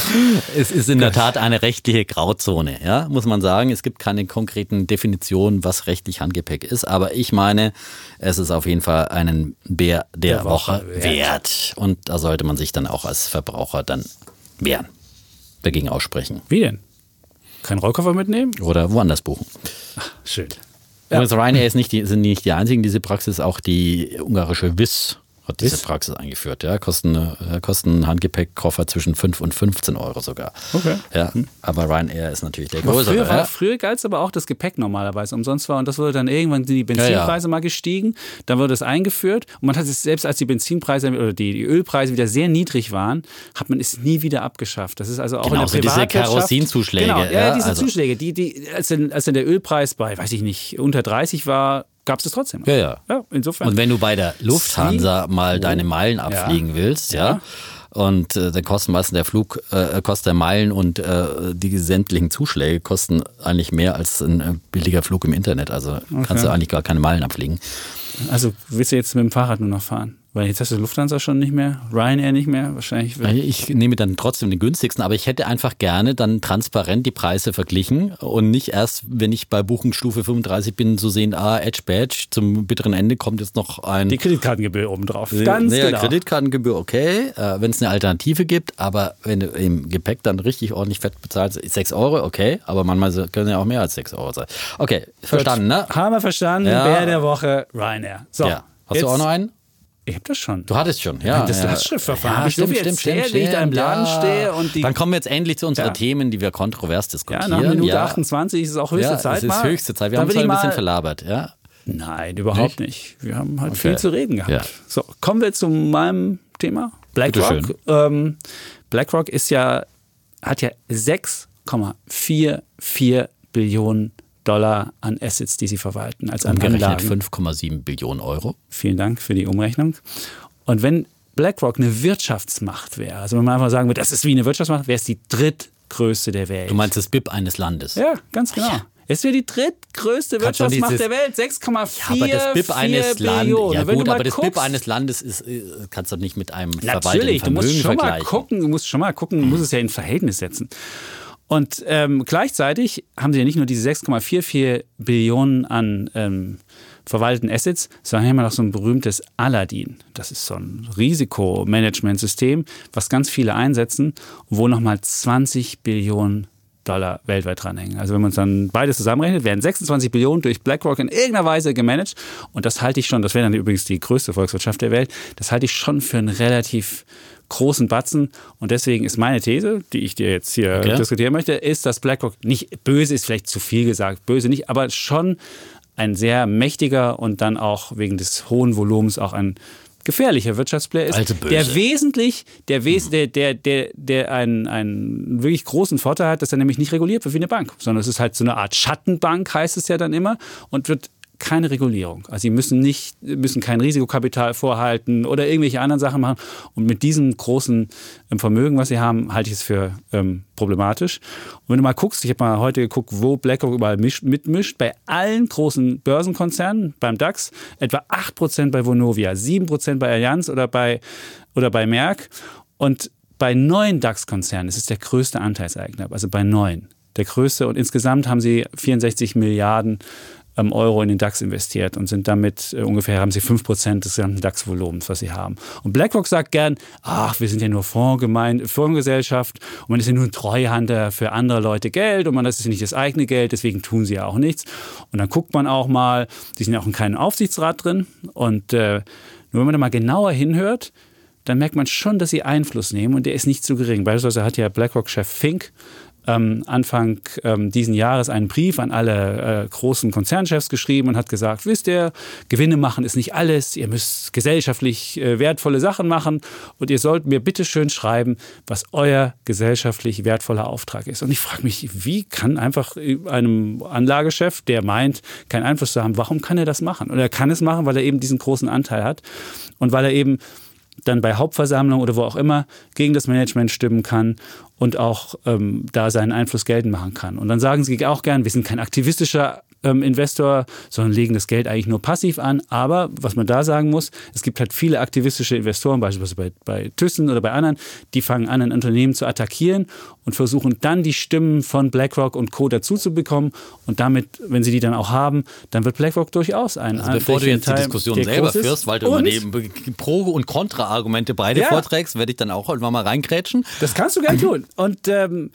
Es ist in der Tat eine rechtliche Grauzone, ja, muss man sagen. Es gibt keine konkreten Definitionen, was rechtlich Handgepäck ist, aber ich meine, es ist auf jeden Fall einen Bär der, Der Woche, Woche wert. wert. Und da sollte man sich dann auch als Verbraucher dann wehren, dagegen aussprechen Wie denn? Kein Rollkoffer mitnehmen? oder woanders buchen. Schön. Ja. Ryanair ist nicht die, sind nicht die einzigen, diese Praxis, auch die ungarische WIS hat diese WIS? Praxis eingeführt. Ja, kosten, äh, kosten Handgepäckkoffer zwischen 5 und 15 Euro sogar. Okay. Ja, aber Ryanair ist natürlich der Aber größere. früher, war, ja. früher galt es aber auch, dass Gepäck normalerweise umsonst war und das wurde dann irgendwann die Benzinpreise mal gestiegen, dann wurde es eingeführt und man hat es selbst als die Benzinpreise oder die, die Ölpreise wieder sehr niedrig waren, hat man es nie wieder abgeschafft. Das ist also auch Genauso in der diese Privatwirtschaft. Kerosinzuschläge, Genau, ja, ja, diese also- Zuschläge, die, die, als, dann, als dann der Ölpreis bei, weiß ich nicht, unter 30 war, gab es das trotzdem. Ja, ja. ja insofern. Und wenn du bei der Lufthansa mal deine Meilen abfliegen willst, ja, Ja. und äh, dann kosten meistens der Flug, äh, kostet der Meilen und äh, die sämtlichen Zuschläge kosten eigentlich mehr als ein äh, billiger Flug im Internet. Also kannst du eigentlich gar keine Meilen abfliegen. also willst du jetzt mit dem Fahrrad nur noch fahren? Weil jetzt hast du Lufthansa schon nicht mehr, Ryanair nicht mehr, wahrscheinlich. Ich nehme dann trotzdem den günstigsten, aber ich hätte einfach gerne dann transparent die Preise verglichen und nicht erst, wenn ich bei Buchungsstufe 35 bin, zu sehen, ah, Edge Badge, zum bitteren Ende kommt jetzt noch ein Die Kreditkartengebühr obendrauf. Ganz naja, genau. Kreditkartengebühr okay, äh, wenn es eine Alternative gibt, aber wenn du im Gepäck dann richtig ordentlich fett bezahlst, 6 Euro, okay, aber manchmal so- können ja auch mehr als 6 Euro sein. Okay, verstanden, ne? Haben wir verstanden. Ja. Bär der Woche, Ryanair. So, Ja. Hast du auch noch einen? Ich hab das schon. Du hattest schon, ja. das ja. Lastschriftverfahren. Hab ich so viel erzählt, wie ich da im Laden stehe und die- Dann kommen wir jetzt endlich zu unseren Ja. Themen, die wir kontrovers ja, diskutieren. nach Minute ja. 28 ist es auch höchste ja, Zeit es ist mal. höchste Zeit. Wir Dann haben uns ein bisschen verlabert, ja. Nein, überhaupt nicht. Wir haben halt Okay. viel zu reden gehabt. Ja. So, kommen wir zu meinem Thema. BlackRock. Ähm, BlackRock ist ja, hat ja 6,44 Billionen Dollar an Assets, die sie verwalten, als an Umgerechnet Anlagen. 5,7 Billionen Euro. Vielen Dank für die Umrechnung. Und wenn BlackRock eine Wirtschaftsmacht wäre, also wenn man einfach sagen würde, das ist wie eine Wirtschaftsmacht, wäre es die größte der Welt. Du meinst das BIP eines Landes? Ja, ganz genau. Ja. Es wäre die drittgrößte Wirtschaftsmacht dieses, der Welt, 6,4 ja, aber das BIP eines Billionen. Ja gut, aber das BIP eines Landes ist, äh, kannst du nicht mit einem Natürlich, du musst schon mal gucken, du musst schon mal gucken, du musst es ja in Verhältnis setzen. Und ähm, gleichzeitig haben sie ja nicht nur diese 6,44 Billionen an ähm, verwalteten Assets, sondern haben wir noch so ein berühmtes Aladdin. Das ist so ein Risikomanagementsystem, was ganz viele einsetzen, wo nochmal 20 Billionen Dollar weltweit dranhängen. Also wenn man es dann beides zusammenrechnet, werden 26 Billionen durch BlackRock in irgendeiner Weise gemanagt. Und das halte ich schon, das wäre dann übrigens die größte Volkswirtschaft der Welt, das halte ich schon für einen relativ großen Batzen. Und deswegen ist meine These, die ich dir jetzt hier okay. diskutieren möchte, ist, dass BlackRock nicht böse ist, vielleicht zu viel gesagt, böse nicht, aber schon ein sehr mächtiger und dann auch wegen des hohen Volumens auch ein gefährlicher Wirtschaftsplayer ist, also der wesentlich, der, wes der, der, der, der einen, einen wirklich großen Vorteil hat, dass er nämlich nicht reguliert wird wie eine Bank, sondern es ist halt so eine Art Schattenbank, heißt es ja dann immer, und wird keine Regulierung. Also sie müssen nicht, müssen kein Risikokapital vorhalten oder irgendwelche anderen Sachen machen. Und mit diesem großen ähm, Vermögen, was sie haben, halte ich es für ähm, problematisch. Und wenn du mal guckst, ich habe mal heute geguckt, wo BlackRock überall misch, mitmischt, bei allen großen Börsenkonzernen, beim DAX, etwa 8% bei Vonovia, 7% bei Allianz oder bei, oder bei Merck. Und bei neuen DAX-Konzernen ist es der größte Anteilseigner, also bei neun der größte. Und insgesamt haben sie 64 Milliarden Euro in den DAX investiert und sind damit äh, ungefähr, haben sie 5% des gesamten DAX-Volumens, was sie haben. Und BlackRock sagt gern, ach, wir sind ja nur Fondsgesellschaft und man ist ja nur ein Treuhander für andere Leute Geld und man das ist ja nicht das eigene Geld, deswegen tun sie ja auch nichts. Und dann guckt man auch mal, die sind ja auch in keinem Aufsichtsrat drin und äh, nur wenn man da mal genauer hinhört, dann merkt man schon, dass sie Einfluss nehmen und der ist nicht zu gering. Beispielsweise hat ja BlackRock-Chef Fink ähm, Anfang ähm, diesen Jahres einen Brief an alle äh, großen Konzernchefs geschrieben und hat gesagt, wisst ihr, Gewinne machen ist nicht alles, ihr müsst gesellschaftlich äh, wertvolle Sachen machen und ihr sollt mir bitte schön schreiben, was euer gesellschaftlich wertvoller Auftrag ist. Und ich frage mich, wie kann einfach einem Anlagechef, der meint, keinen Einfluss zu haben, warum kann er das machen? Und er kann es machen, weil er eben diesen großen Anteil hat und weil er eben dann bei Hauptversammlungen oder wo auch immer gegen das Management stimmen kann und auch ähm, da seinen Einfluss geltend machen kann. Und dann sagen sie auch gern, wir sind kein aktivistischer ähm, Investor, sondern legen das Geld eigentlich nur passiv an. Aber was man da sagen muss, es gibt halt viele aktivistische Investoren, beispielsweise bei, bei Thyssen oder bei anderen, die fangen an, ein Unternehmen zu attackieren und versuchen dann die Stimmen von BlackRock und Co. dazu zu bekommen. Und damit, wenn sie die dann auch haben, dann wird BlackRock durchaus ein also Bevor du jetzt Teil, die Diskussion selber führst, weil du immer eben Pro- und Kontra-Argumente beide ja. vorträgst, werde ich dann auch irgendwann mal reingrätschen. Das kannst du gerne tun. Und ähm,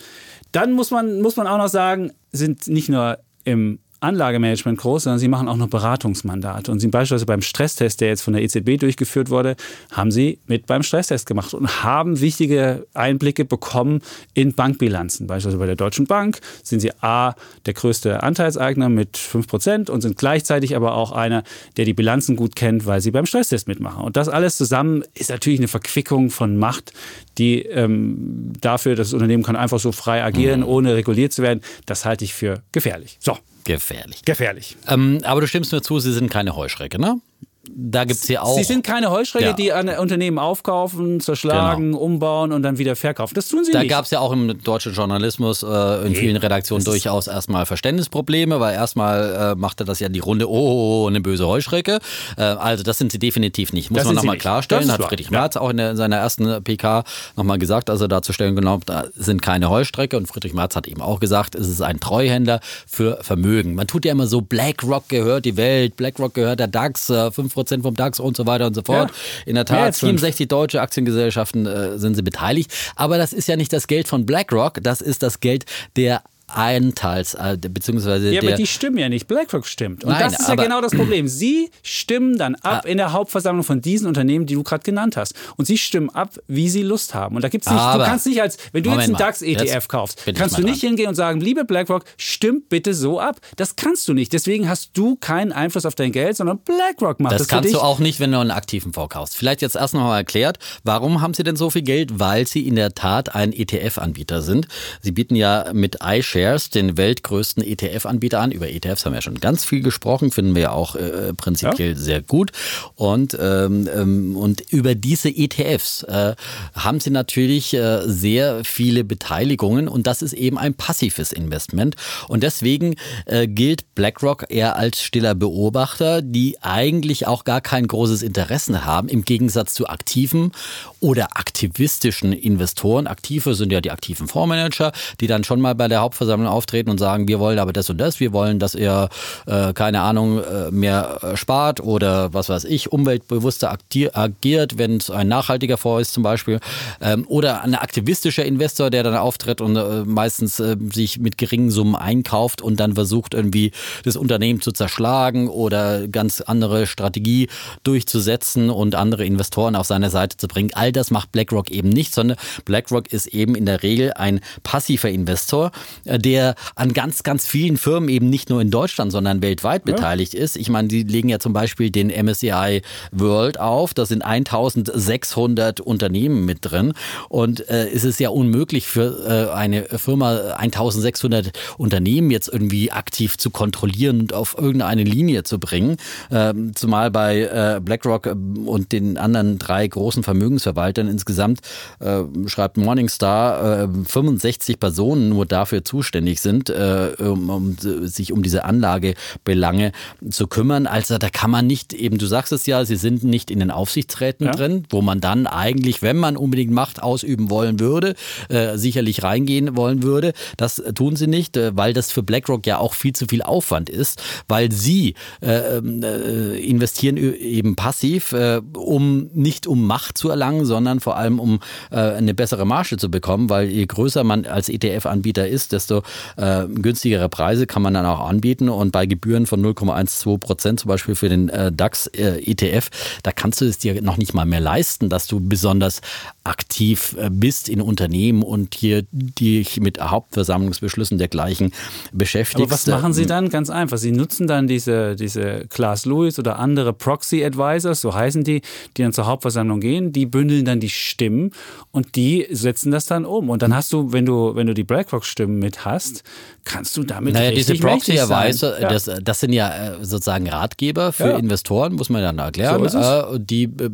dann muss man, muss man auch noch sagen, sind nicht nur im Anlagemanagement groß, sondern sie machen auch noch Beratungsmandate. Und sie beispielsweise beim Stresstest, der jetzt von der EZB durchgeführt wurde, haben sie mit beim Stresstest gemacht und haben wichtige Einblicke bekommen in Bankbilanzen. Beispielsweise bei der Deutschen Bank sind sie A, der größte Anteilseigner mit 5 Prozent und sind gleichzeitig aber auch einer, der die Bilanzen gut kennt, weil sie beim Stresstest mitmachen. Und das alles zusammen ist natürlich eine Verquickung von Macht, die ähm, dafür, dass das Unternehmen kann einfach so frei agieren, mhm. ohne reguliert zu werden, das halte ich für gefährlich. So. Gefährlich. Gefährlich. Ähm, aber du stimmst mir zu, sie sind keine Heuschrecke, ne? Da gibt es ja auch. Sie sind keine Heuschrecke, ja. die an Unternehmen aufkaufen, zerschlagen, genau. umbauen und dann wieder verkaufen. Das tun sie da nicht. Da gab es ja auch im deutschen Journalismus äh, in vielen Redaktionen durchaus erstmal Verständnisprobleme, weil erstmal äh, machte das ja die Runde, oh, eine böse Heuschrecke. Äh, also das sind sie definitiv nicht. Muss das man nochmal klarstellen. Hat Friedrich Merz ja. auch in, der, in, seiner ersten PK nochmal gesagt, also dazu stellen genau, da sind keine Heuschrecke. Und Friedrich Merz hat eben auch gesagt, es ist ein Treuhänder für Vermögen. Man tut ja immer so, BlackRock gehört die Welt, BlackRock gehört der DAX, äh, 5% vom DAX und so weiter und so fort. Ja. In der Tat, 67 deutsche Aktiengesellschaften äh, sind sie beteiligt. Aber das ist ja nicht das Geld von BlackRock, das ist das Geld der Anteils, äh, beziehungsweise. Ja, aber die stimmen ja nicht. BlackRock stimmt. Und Nein, das ist ja genau das Problem. Sie stimmen dann ab ah. in der Hauptversammlung von diesen Unternehmen, die du gerade genannt hast. Und sie stimmen ab, wie sie Lust haben. Und da gibt's nicht, aber, du kannst nicht als, wenn du Moment jetzt einen DAX-ETF kaufst, kannst du nicht dran. hingehen und sagen, liebe BlackRock, stimmt bitte so ab. Das kannst du nicht. Deswegen hast du keinen Einfluss auf dein Geld, sondern BlackRock macht das. Das kannst du auch nicht, wenn du einen aktiven Fonds kaufst. Vielleicht jetzt erst noch mal erklärt, warum haben sie denn so viel Geld? Weil sie in der Tat ein ETF-Anbieter sind. Sie bieten ja mit iShares Shares, den weltgrößten ETF-Anbieter an. Über ETFs haben wir ja schon ganz viel gesprochen, finden wir ja auch äh, prinzipiell ja. sehr gut. Und, ähm, ähm, und über diese ETFs äh, haben sie natürlich äh, sehr viele Beteiligungen und das ist eben ein passives Investment. Und deswegen äh, gilt BlackRock eher als stiller Beobachter, die eigentlich auch gar kein großes Interesse haben, im Gegensatz zu aktiven oder aktivistischen Investoren. Aktive sind ja die aktiven Fondsmanager, die dann schon mal bei der Hauptversammlung auftreten und sagen, wir wollen aber das und das, wir wollen, dass ihr, äh, keine Ahnung, äh, mehr äh, spart oder was weiß ich, umweltbewusster agiert, wenn es ein nachhaltiger Fonds ist zum Beispiel. Ähm, oder ein aktivistischer Investor, der dann auftritt und äh, meistens äh, sich mit geringen Summen einkauft und dann versucht, irgendwie das Unternehmen zu zerschlagen oder ganz andere Strategie durchzusetzen und andere Investoren auf seine Seite zu bringen. All das macht BlackRock eben nicht, sondern BlackRock ist eben in der Regel ein passiver Investor, äh, der an ganz, ganz vielen Firmen eben nicht nur in Deutschland, sondern weltweit ja. beteiligt ist. Ich meine, die legen ja zum Beispiel den MSCI World auf. Da sind 1600 Unternehmen mit drin. Und äh, es ist ja unmöglich für äh, eine Firma 1600 Unternehmen jetzt irgendwie aktiv zu kontrollieren und auf irgendeine Linie zu bringen. Ähm, zumal bei äh, BlackRock ähm, und den anderen drei großen Vermögensverwaltern insgesamt, äh, schreibt Morningstar, 65 äh, Personen nur dafür zuständig sind, äh, um, um, sich um diese Anlagebelange zu kümmern. Also da kann man nicht, eben du sagst es ja, sie sind nicht in den Aufsichtsräten ja. drin, wo man dann eigentlich, wenn man unbedingt Macht ausüben wollen würde, äh, sicherlich reingehen wollen würde. Das tun sie nicht, äh, weil das für BlackRock ja auch viel zu viel Aufwand ist, weil sie äh, ähm, äh investieren eben passiv, um nicht um Macht zu erlangen, sondern vor allem um äh, eine bessere Marge zu bekommen, weil je größer man als ETF-Anbieter ist, desto günstigere Preise kann man dann auch anbieten. Und bei Gebühren von 0,12 Prozent zum Beispiel für den DAX-ETF, da kannst du es dir noch nicht mal mehr leisten, dass du besonders aktiv äh, bist in Unternehmen und hier dich mit Hauptversammlungsbeschlüssen dergleichen beschäftigst. Aber was machen Sie dann? Ganz einfach. Sie nutzen dann diese, diese Klaas Lewis oder andere Proxy Advisors, so heißen die, die dann zur Hauptversammlung gehen, die bündeln dann die Stimmen und die setzen das dann um. Und dann hast du, wenn du, wenn du die BlackRock-Stimmen mit hast, kannst du damit naja, diese Proxy Advisor, ja. das, das sind ja äh, sozusagen Ratgeber für ja. Investoren, muss man dann erklären. So äh, die äh,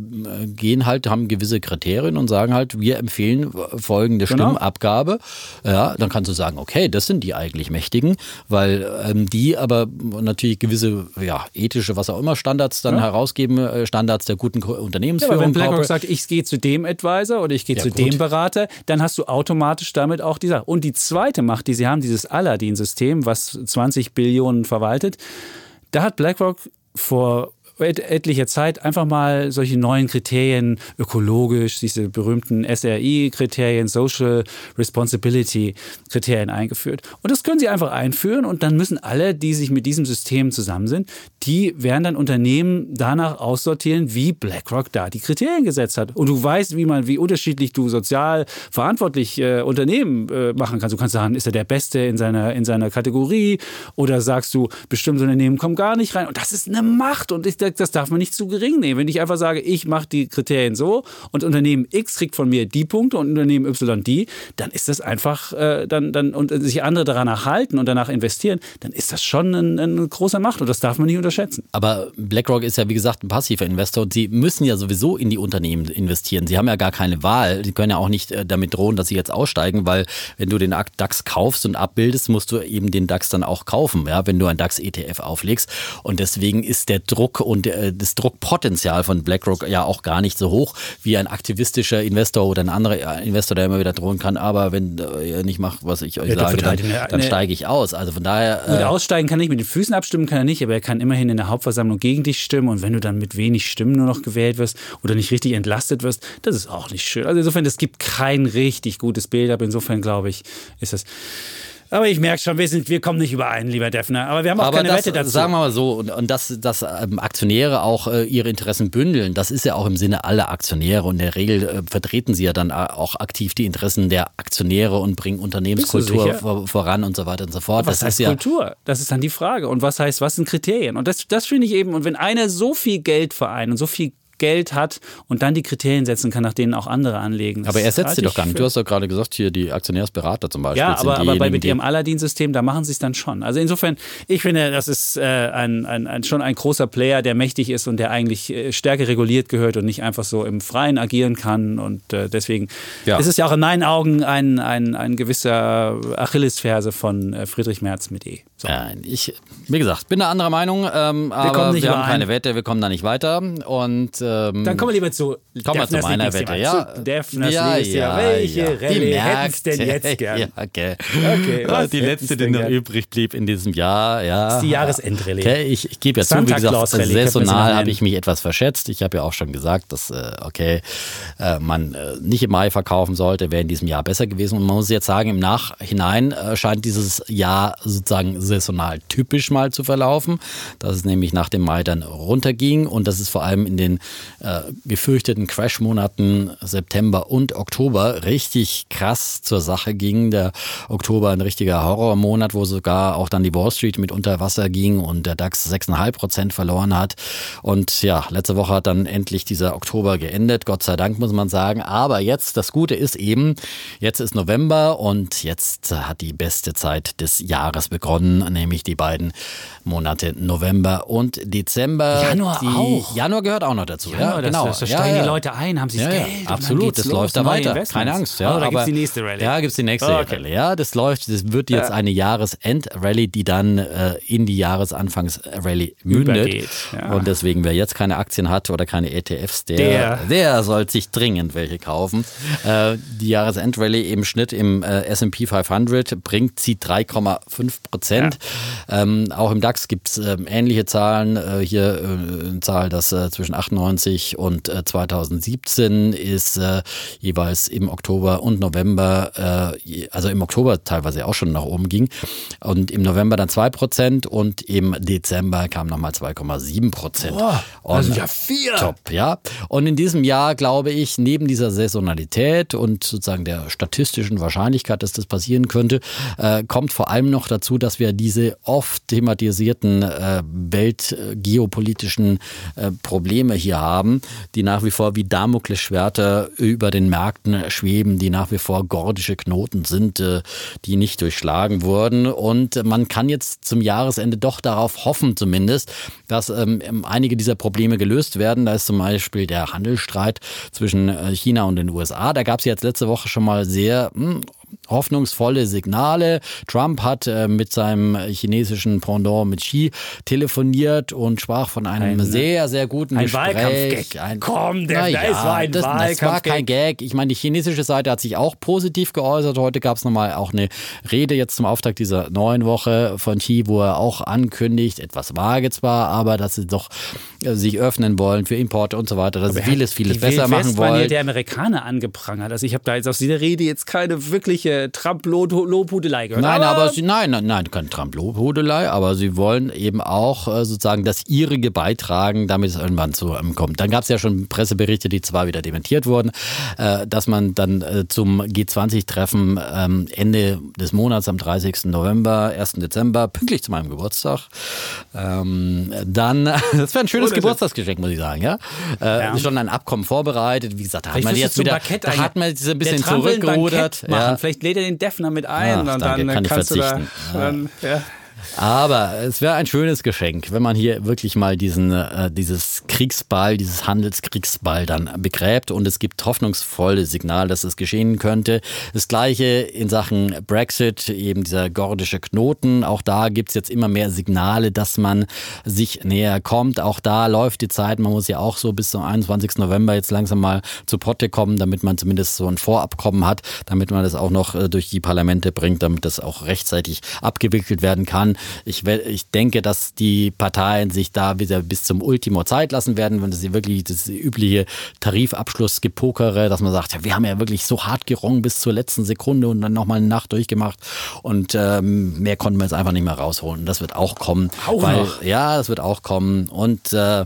gehen halt, haben gewisse Kriterien und sagen halt, wir empfehlen folgende genau. Stimmabgabe. Ja, dann kannst du sagen, okay, das sind die eigentlich Mächtigen, weil ähm, die aber natürlich gewisse ja, ethische, was auch immer, Standards dann ja. herausgeben, äh, Standards der guten Unternehmensführung. Ja, wenn BlackRock sagt, ich gehe zu dem Advisor oder ich gehe zu gut. dem Berater, dann hast du automatisch damit auch die Sache. Und die zweite Macht, die sie haben, dieses Aladdin-System, was 20 Billionen verwaltet, da hat BlackRock vor et etlicher Zeit einfach mal solche neuen Kriterien, ökologisch, diese berühmten SRI-Kriterien, Social Responsibility-Kriterien eingeführt. Und das können Sie einfach einführen und dann müssen alle, die sich mit diesem System zusammen sind, die werden dann Unternehmen danach aussortieren, wie BlackRock da die Kriterien gesetzt hat. Und du weißt, wie man, wie unterschiedlich du sozial verantwortlich äh, Unternehmen äh, machen kannst. Du kannst sagen, ist er der Beste in seiner, in seiner Kategorie oder sagst du, bestimmte Unternehmen kommen gar nicht rein. Und das ist eine Macht und ich das darf man nicht zu gering nehmen. Wenn ich einfach sage, ich mache die Kriterien so und Unternehmen X kriegt von mir die Punkte und Unternehmen Y die, dann ist das einfach, äh, dann, dann, und sich andere daran erhalten und danach investieren, dann ist das schon ein, ein großer Macht und das darf man nicht unterschätzen. Aber BlackRock ist ja, wie gesagt, ein passiver Investor und sie müssen ja sowieso in die Unternehmen investieren. Sie haben ja gar keine Wahl. Sie können ja auch nicht äh, damit drohen, dass sie jetzt aussteigen, weil wenn du den DAX kaufst und abbildest, musst du eben den DAX dann auch kaufen, ja, wenn du ein DAX-ETF auflegst. Und deswegen ist der Druck und und äh, das Druckpotenzial von BlackRock ja auch gar nicht so hoch wie ein aktivistischer Investor oder ein anderer Investor, der immer wieder drohen kann, aber wenn ihr nicht macht, was ich euch ja, sage, dann, dann steige ich aus. Also von daher. Äh, aussteigen kann ich mit den Füßen abstimmen, kann er nicht, aber er kann immerhin in der Hauptversammlung gegen dich stimmen und wenn du dann mit wenig Stimmen nur noch gewählt wirst oder nicht richtig entlastet wirst, das ist auch nicht schön. Also insofern, es gibt kein richtig gutes Bild, aber insofern glaube ich, ist das aber ich merke schon, wir, sind, wir kommen nicht überein, lieber Defner. Aber wir haben auch Aber keine das, Wette dazu. Sagen wir mal so, und, und dass, dass ähm, Aktionäre auch äh, ihre Interessen bündeln, das ist ja auch im Sinne aller Aktionäre. Und in der Regel äh, vertreten sie ja dann auch aktiv die Interessen der Aktionäre und bringen Unternehmenskultur vor, voran und so weiter und so fort. was das heißt ist ja Kultur? Das ist dann die Frage. Und was heißt, was sind Kriterien? Und das, das finde ich eben, und wenn einer so viel Geld vereint und so viel Geld hat und dann die Kriterien setzen kann, nach denen auch andere anlegen. Das Aber er setzt sie doch gar nicht. Du hast doch gerade gesagt, hier die Aktionärsberater zum Beispiel. ja, sind aber, aber bei, mit ihrem Aladdin-System, da machen sie es dann schon. Also insofern, ich finde, das ist äh, ein, ein, ein, schon ein großer Player, der mächtig ist und der eigentlich äh, stärker reguliert gehört und nicht einfach so im Freien agieren kann. Und äh, deswegen Ja. ist es ja auch in meinen Augen ein, ein, ein gewisser Achillesferse von äh, Friedrich Merz mit E. So. Ich, wie gesagt, bin eine anderer Meinung, ähm, aber kommen nicht wir haben keine Wette, wir kommen da nicht weiter. Und ähm, Dann kommen wir lieber zu Kommen wir zu meiner. Wette, ja. Zu Defners ja, ja, Welche ja. Rallye Die hätten's denn jetzt gern? Ja, okay. Okay, Ja, was die letzte, die noch gern? übrig blieb in diesem Jahr, ja. Das ist die Jahresendrallye. Okay, ich, ich gebe ja zu, wie gesagt, saisonal habe ich mich etwas verschätzt. Ich habe ja auch schon gesagt, dass, äh, okay, äh, man äh, nicht im Mai verkaufen sollte, wäre in diesem Jahr besser gewesen. Und man muss jetzt sagen, im Nachhinein scheint dieses Jahr sozusagen saisonal typisch mal zu verlaufen, dass es nämlich nach dem Mai dann runterging und dass es vor allem in den äh, gefürchteten Crash-Monaten September und Oktober richtig krass zur Sache ging. Der Oktober ein richtiger Horrormonat, wo sogar auch dann die Wall Street mit unter Wasser ging und der DAX 6,5 Prozent verloren hat. Und ja, letzte Woche hat dann endlich dieser Oktober geendet, Gott sei Dank muss man sagen. Aber jetzt, das Gute ist eben, jetzt ist November und jetzt hat die beste Zeit des Jahres begonnen, nämlich die beiden Monate November und Dezember. Januar die, auch. Januar gehört auch noch dazu. Ja, Ja, das, genau. das, da Ja, steigen die Leute ein, haben sie das Ja, Geld. absolut, das läuft da weiter. Keine Angst. Ja, oh, da aber, gibt's die nächste Rallye. Ja, gibt's die nächste Okay. Rallye. Ja, das läuft, das wird jetzt eine Jahresend-Rallye, die dann äh, in die Jahresanfangs-Rallye mündet. Und deswegen, wer jetzt keine Aktien hat oder keine ETFs, der, Der. der, soll sich dringend welche kaufen. Äh, die Jahresend-Rallye im Schnitt im äh, S&P 500 bringt sie 3,5 Prozent. Ähm, auch im DAX gibt's ähm, ähnliche Zahlen. Äh, hier äh, eine Zahl, dass äh, zwischen 98 und äh, 2017 ist äh, jeweils im Oktober und November, äh, also im Oktober teilweise auch schon nach oben ging und im November dann 2 Prozent und im Dezember kam nochmal 2,7 Prozent. Boah, Und das sind ja vier. Top, ja. Und in diesem Jahr glaube ich, neben dieser Saisonalität und sozusagen der statistischen Wahrscheinlichkeit, dass das passieren könnte, äh, kommt vor allem noch dazu, dass wir diese oft thematisierten äh, weltgeopolitischen äh, Probleme hier haben, die nach wie vor wie Damoklesschwerter über den Märkten schweben, die nach wie vor gordische Knoten sind, äh, die nicht durchschlagen wurden. Und man kann jetzt zum Jahresende doch darauf hoffen, zumindest, dass ähm, einige dieser Probleme gelöst werden. Da ist zum Beispiel der Handelsstreit zwischen äh, China und den USA. Da gab es jetzt letzte Woche schon mal sehr hm, hoffnungsvolle Signale. Trump hat äh, mit seinem chinesischen Pendant mit Xi telefoniert und sprach von einem Ein- sehr, sehr guten ein Gespräch. Wahlkampfgag. Ein- Komm, der- Na das war ein das, das war kein Gag. Ich meine, die chinesische Seite hat sich auch positiv geäußert. Heute gab es nochmal auch eine Rede jetzt zum Auftakt dieser neuen Woche von Xi, wo er auch ankündigt, etwas vage zwar, aber dass sie doch äh, sich öffnen wollen für Importe und so weiter, dass sie vieles, vieles besser machen wollen. der Amerikaner angeprangert. Also ich habe da jetzt aus dieser Rede jetzt keine wirkliche Trump-Lobhudelei gehört. Nein, aber, sie, nein, nein, nein, kein Trump-Lobhudelei, aber sie wollen eben auch äh, sozusagen das ihrige beitragen, damit es irgendwann zu einem kommt. Dann gab es ja schon Presseberichte, die zwar wieder dementiert wurden, äh, dass man dann äh, zum G20-Treffen ähm, Ende des Monats am 30. November, 1. Dezember, pünktlich zu meinem Geburtstag, ähm, dann, das wäre ein schönes Ohne Geburtstagsgeschenk, muss ich sagen, ja. Ja. Schon ein Abkommen vorbereitet, wie gesagt, da hat man jetzt wieder, da ein- hat man jetzt ein bisschen zurückgerudert. Machen. Vielleicht lädt er den Defner mit ein Ach, und dann kann kannst du da, dann, ja. Aber es wäre ein schönes Geschenk, wenn man hier wirklich mal diesen, äh, dieses Kriegsball, dieses Handelskriegsball dann begräbt und es gibt hoffnungsvolle Signale, dass es geschehen könnte. Das gleiche in Sachen Brexit, eben dieser gordische Knoten. Auch da gibt es jetzt immer mehr Signale, dass man sich näher kommt. Auch da läuft die Zeit. Man muss ja auch so bis zum 21. November jetzt langsam mal zu Potte kommen, damit man zumindest so ein Vorabkommen hat, damit man das auch noch äh, durch die Parlamente bringt, damit das auch rechtzeitig abgewickelt werden kann. Ich, ich denke, dass die Parteien sich da wieder bis zum Ultimo Zeit lassen werden, wenn sie wirklich das übliche Tarifabschlussgepokere, dass man sagt, ja, wir haben ja wirklich so hart gerungen bis zur letzten Sekunde und dann nochmal eine Nacht durchgemacht und ähm, mehr konnten wir jetzt einfach nicht mehr rausholen. Das wird auch kommen. Auch weil, noch? Ja, das wird auch kommen und äh,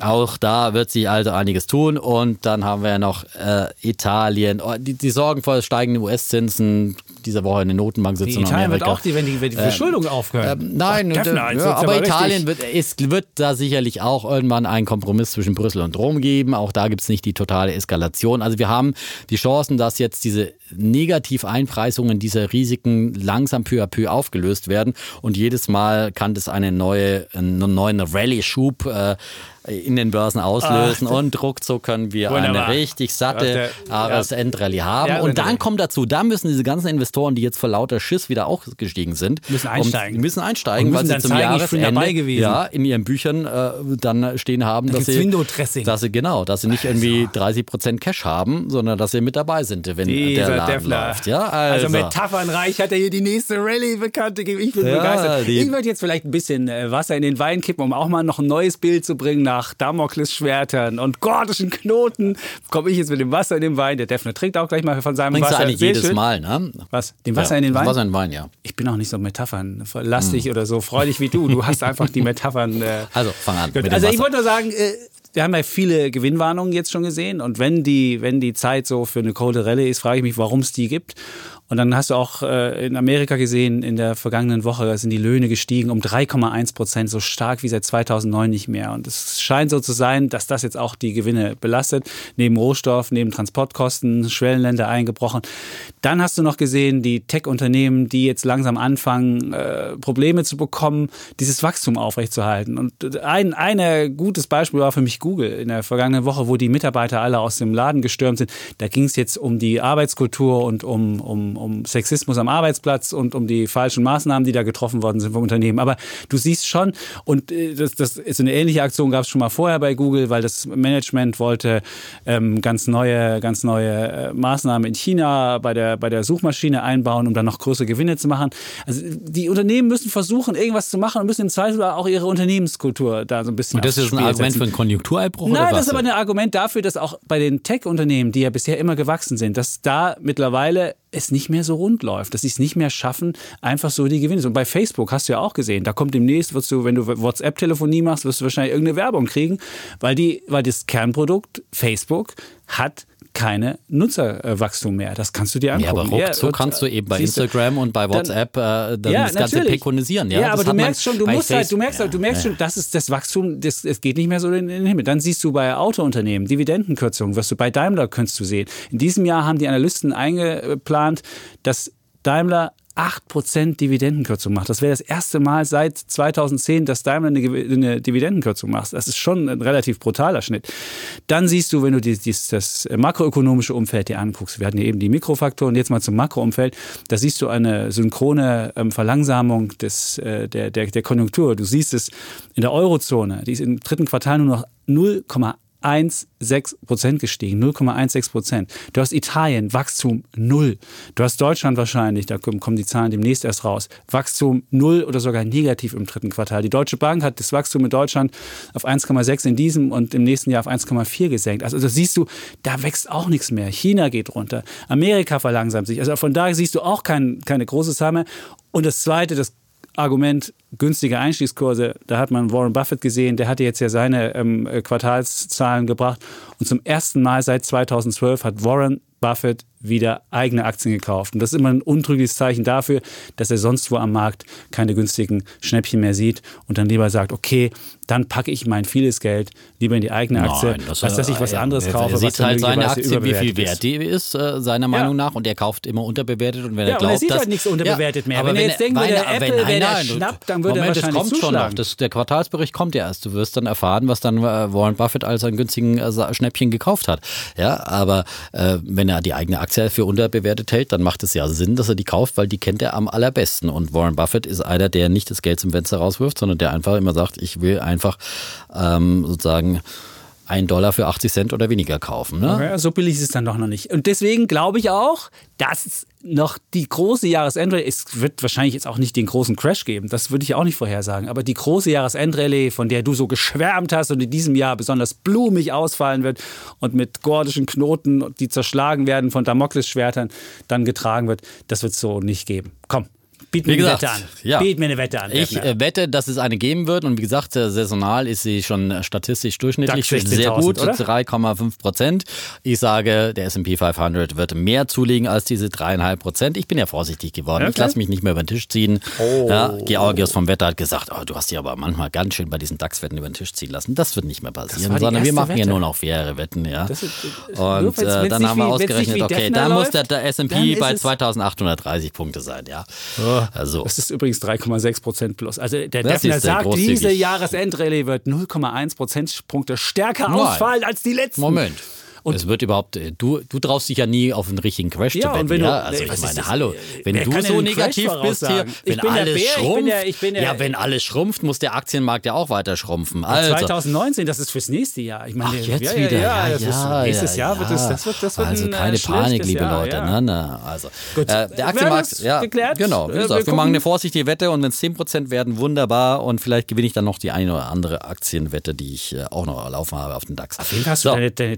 auch da wird sich also einiges tun und dann haben wir ja noch äh, Italien, oh, die, die sorgenvoll steigenden US-Zinsen dieser Woche eine Notenbank-Sitzung in Italien wird auch die, wenn die, wenn die Verschuldung aufhört. Ähm, nein, Ach, Defner, äh, ja, aber aber Italien wird, es wird da sicherlich auch irgendwann einen Kompromiss zwischen Brüssel und Rom geben. Auch da gibt es nicht die totale Eskalation. Also wir haben die Chancen, dass jetzt diese Negativeinpreisungen dieser Risiken langsam peu à peu aufgelöst werden. Und jedes Mal kann das eine neue, einen neuen Rallye-Schub äh, in den Börsen auslösen. Ach, und ruckzuck können wir Wunderbar. eine richtig satte Ja, der- Jahresendrallye haben. Ja, und dann kommt dazu, da müssen diese ganzen Investoren, die jetzt vor lauter Schiss wieder auch gestiegen sind, Müssen um- einsteigen. müssen einsteigen, Und weil müssen sie dann zum zeigen, Jahresende ja, in ihren Büchern äh, dann stehen haben, dass gibt's sie, dass sie genau, dass sie nicht irgendwie 30 Prozent Cash haben, sondern dass sie mit dabei sind, wenn der Dieser Laden Defner. läuft. Ja, also. also, metaphernreich hat er hier die nächste Rallye bekannte gegeben. Ich bin Ja, begeistert. Ich würde jetzt vielleicht ein bisschen äh, Wasser in den Wein kippen, um auch mal noch ein neues Bild zu bringen nach Damoklesschwertern und gordischen Knoten. Komme ich jetzt mit dem Wasser in den Wein. Der Defner trinkt auch gleich mal von seinem bringst du Wasser. eigentlich Sehr jedes schön. Mal, ne? Was? Den Wasser ja, in den Wein? Wasser in den Wein, ja. Ich bin auch nicht so metaphernlastig oder so freudig wie du. Du hast einfach die Metaphern. Äh, Also, fang an. Dem also ich wollte nur sagen, äh, wir haben ja viele Gewinnwarnungen jetzt schon gesehen und wenn die, wenn die Zeit so für eine Cold Rallye ist, frage ich mich, warum es die gibt. Und dann hast du auch äh, in Amerika gesehen, in der vergangenen Woche sind die Löhne gestiegen um 3,1 Prozent, so stark wie seit 2009 nicht mehr. Und es scheint so zu sein, dass das jetzt auch die Gewinne belastet. Neben Rohstoff, neben Transportkosten, Schwellenländer eingebrochen. Dann hast du noch gesehen, die Tech-Unternehmen, die jetzt langsam anfangen, äh, Probleme zu bekommen, dieses Wachstum aufrechtzuerhalten. Und ein, ein gutes Beispiel war für mich Google in der vergangenen Woche, wo die Mitarbeiter alle aus dem Laden gestürmt sind. Da ging es jetzt um die Arbeitskultur und um, um, um Sexismus am Arbeitsplatz und um die falschen Maßnahmen, die da getroffen worden sind vom Unternehmen. Aber du siehst schon, und äh, das, das ist eine ähnliche Aktion gab es schon mal vorher bei Google, weil das Management wollte ähm, ganz neue, ganz neue äh, Maßnahmen in China bei der, bei der Suchmaschine einbauen, um dann noch größere Gewinne zu machen. Also die Unternehmen müssen versuchen, irgendwas zu machen und müssen im Zweifel auch ihre Unternehmenskultur da so ein bisschen Und das ist ein Argument setzen. für einen Konjunktureinbruch Nein, das ist aber ein Argument dafür, dass auch bei den Tech-Unternehmen, die ja bisher immer gewachsen sind, dass da mittlerweile es nicht mehr so rund läuft, dass sie es nicht mehr schaffen, einfach so die Gewinne. Und bei Facebook hast du ja auch gesehen, da kommt demnächst, wirst du, wenn du WhatsApp-Telefonie machst, wirst du wahrscheinlich irgendeine Werbung kriegen, weil die, weil das Kernprodukt Facebook hat keine Nutzerwachstum mehr. Das kannst du dir angucken. Ja, aber ruckzuck und, kannst du eben bei Instagram und bei WhatsApp äh, dann das Ganze natürlich. pekonisieren. Ja, Ja, aber du merkst schon, du musst halt, du merkst, halt, du merkst Ja, schon, das ist das Wachstum, das, es geht nicht mehr so in den Himmel. Dann siehst du bei Autounternehmen Dividendenkürzungen, wirst du bei Daimler kannst du sehen. In diesem Jahr haben die Analysten eingeplant, dass Daimler 8% Dividendenkürzung macht. Das wäre das erste Mal seit 2010, dass Daimler eine, eine Dividendenkürzung macht. Das ist schon ein relativ brutaler Schnitt. Dann siehst du, wenn du die, dies, das makroökonomische Umfeld dir anguckst, wir hatten ja eben die Mikrofaktoren, jetzt mal zum Makroumfeld, da siehst du eine synchrone ähm, Verlangsamung des, äh, der, der, der Konjunktur. Du siehst es in der Eurozone, die ist im dritten Quartal nur noch 0,16 Prozent gestiegen, 0,16 Prozent. Du hast Italien, Wachstum null. Du hast Deutschland wahrscheinlich, da kommen die Zahlen demnächst erst raus, Wachstum null oder sogar negativ im dritten Quartal. Die Deutsche Bank hat das Wachstum in Deutschland auf 1,6 in diesem und im nächsten Jahr auf 1,4 gesenkt. Also das siehst du, da wächst auch nichts mehr. China geht runter, Amerika verlangsamt sich. Also von daher siehst du auch kein, keine große Zahl mehr. Und das Zweite, das Argument günstige Einstiegskurse, da hat man Warren Buffett gesehen, der hatte jetzt ja seine ähm, äh, Quartalszahlen gebracht. Und zum ersten Mal seit 2012 hat Warren Buffett wieder eigene Aktien gekauft. Und das ist immer ein untrügliches Zeichen dafür, dass er sonst wo am Markt keine günstigen Schnäppchen mehr sieht und dann lieber sagt, okay, dann packe ich mein vieles Geld lieber in die eigene Aktie, Nein, das, als dass ich was äh, anderes er, kaufe. Er sieht halt seine Aktie, wie viel wert die ist, äh, seiner Meinung nach. Und er kauft immer unterbewertet. Und wenn Ja, er und er glaubt, sieht dass, halt nichts unterbewertet mehr. aber Wenn er jetzt denkt, weil würde er- Apple wenn- wäre der nein, du- Schnapp, dann würde er wahrscheinlich das kommt schon noch. zuschlagen. Das, der Quartalsbericht kommt ja erst. Du wirst dann erfahren, was dann äh, Warren Buffett als einen günstigen äh, Schnäppchen gekauft hat. Ja, aber äh, wenn er die eigene Aktie für unterbewertet hält, dann macht es ja Sinn, dass er die kauft, weil die kennt er am allerbesten. Und Warren Buffett ist einer, der nicht das Geld zum Fenster rauswirft, sondern der einfach immer sagt, ich will einfach ähm, sozusagen einen Dollar für 80 Cent oder weniger kaufen. Ne? Ja, so billig ist es dann doch noch nicht. Und deswegen glaube ich auch, dass noch die große Jahresendrallye, es wird wahrscheinlich jetzt auch nicht den großen Crash geben, das würde ich auch nicht vorhersagen, aber die große Jahresendrallye, von der du so geschwärmt hast und in diesem Jahr besonders blumig ausfallen wird und mit gordischen Knoten, die zerschlagen werden von Damoklesschwertern, dann getragen wird, das wird es so nicht geben. Komm, biet mir Wie eine gesagt, Wette an. ja. Biet mir eine Wette an. Ich äh, wette, dass es eine geben wird und wie gesagt, äh, saisonal ist sie schon äh, statistisch durchschnittlich sehr 16.000, gut, oder? 3,5 Prozent. Ich sage, der S&P 500 wird mehr zulegen als diese 3,5 Prozent. Ich bin ja vorsichtig geworden. Ich Okay. lasse mich nicht mehr über den Tisch ziehen. Oh. Ja, Georgios vom Wetter hat gesagt, oh, du hast dich aber manchmal ganz schön bei diesen DAX-Wetten über den Tisch ziehen lassen. Das wird nicht mehr passieren, sondern wir machen ja Wette. nur noch faire Wetten. Ja. Ist- äh, und äh, dann haben wir ausgerechnet, okay, dann muss der, der S&P bei es- 2830 Punkte sein. Ja. Also, Das ist übrigens 3,6 Prozent plus. Also der Das Defner sagt, diese Jahresendrallye wird 0,1 Prozentpunkte stärker Nein. ausfallen als die letzten. Moment. Und- es wird überhaupt, äh, du, du traust dich ja nie auf einen richtigen Crash Ja, zu wetten, wenn du- ja? Also nee, ich meine, das? hallo, wenn Wer du so negativ bist hier, wenn alles Bär, ich bin schrumpft, der- ich bin der- ja, wenn alles schrumpft, muss der Aktienmarkt ja auch weiter schrumpfen. Also, 2019, das ist fürs nächste Jahr. Ich meine, Ach, jetzt ja, wieder. Ja, Ja, das ist, ja, nächstes ja, Jahr wird es, das wird, das wird also ein keine äh, Panik, liebe Jahr, Leute. Ja. Ne, ne, also, Gut. äh, der Wir Aktienmarkt, das ja, geklärt. genau. Wie Äh, wir gesagt, wir gucken- machen eine vorsichtige Wette und wenn es 10% werden, wunderbar. Und vielleicht gewinne ich dann noch die eine oder andere Aktienwette, die ich äh, auch noch laufen habe auf den DAX. Auf jeden Fall hast du deine, deine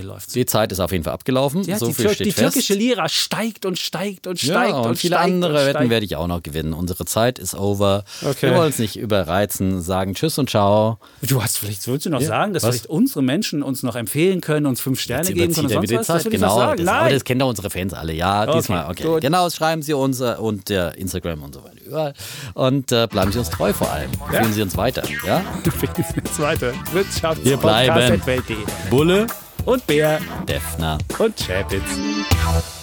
Türkei-Wette läuft. die Zeit ist auf jeden Fall abgelaufen. Ja, so die, viel Tür steht die fest. türkische Lira steigt und steigt und steigt ja, und, und viele steigt andere und Wetten werde ich auch noch gewinnen. Unsere Zeit ist over. Okay. Wir wollen es nicht überreizen, sagen Tschüss und Ciao. Du hast vielleicht, willst du noch sagen, dass was? vielleicht unsere Menschen uns noch empfehlen können, uns fünf Sterne Jetzt geben können sonst was? Zeit. Genau, sagen. das, aber das kennen doch unsere Fans alle. Ja, Okay, diesmal, okay. gut. Genau, das schreiben Sie uns äh, und der Instagram und so weiter überall. Und äh, bleiben Sie uns treu vor allem. Fühlen Sie uns weiter. Ja? Du findest jetzt weiter. Wirtschafts- Wir bleiben. Bulle, Und Bär Defner. und Chapitz.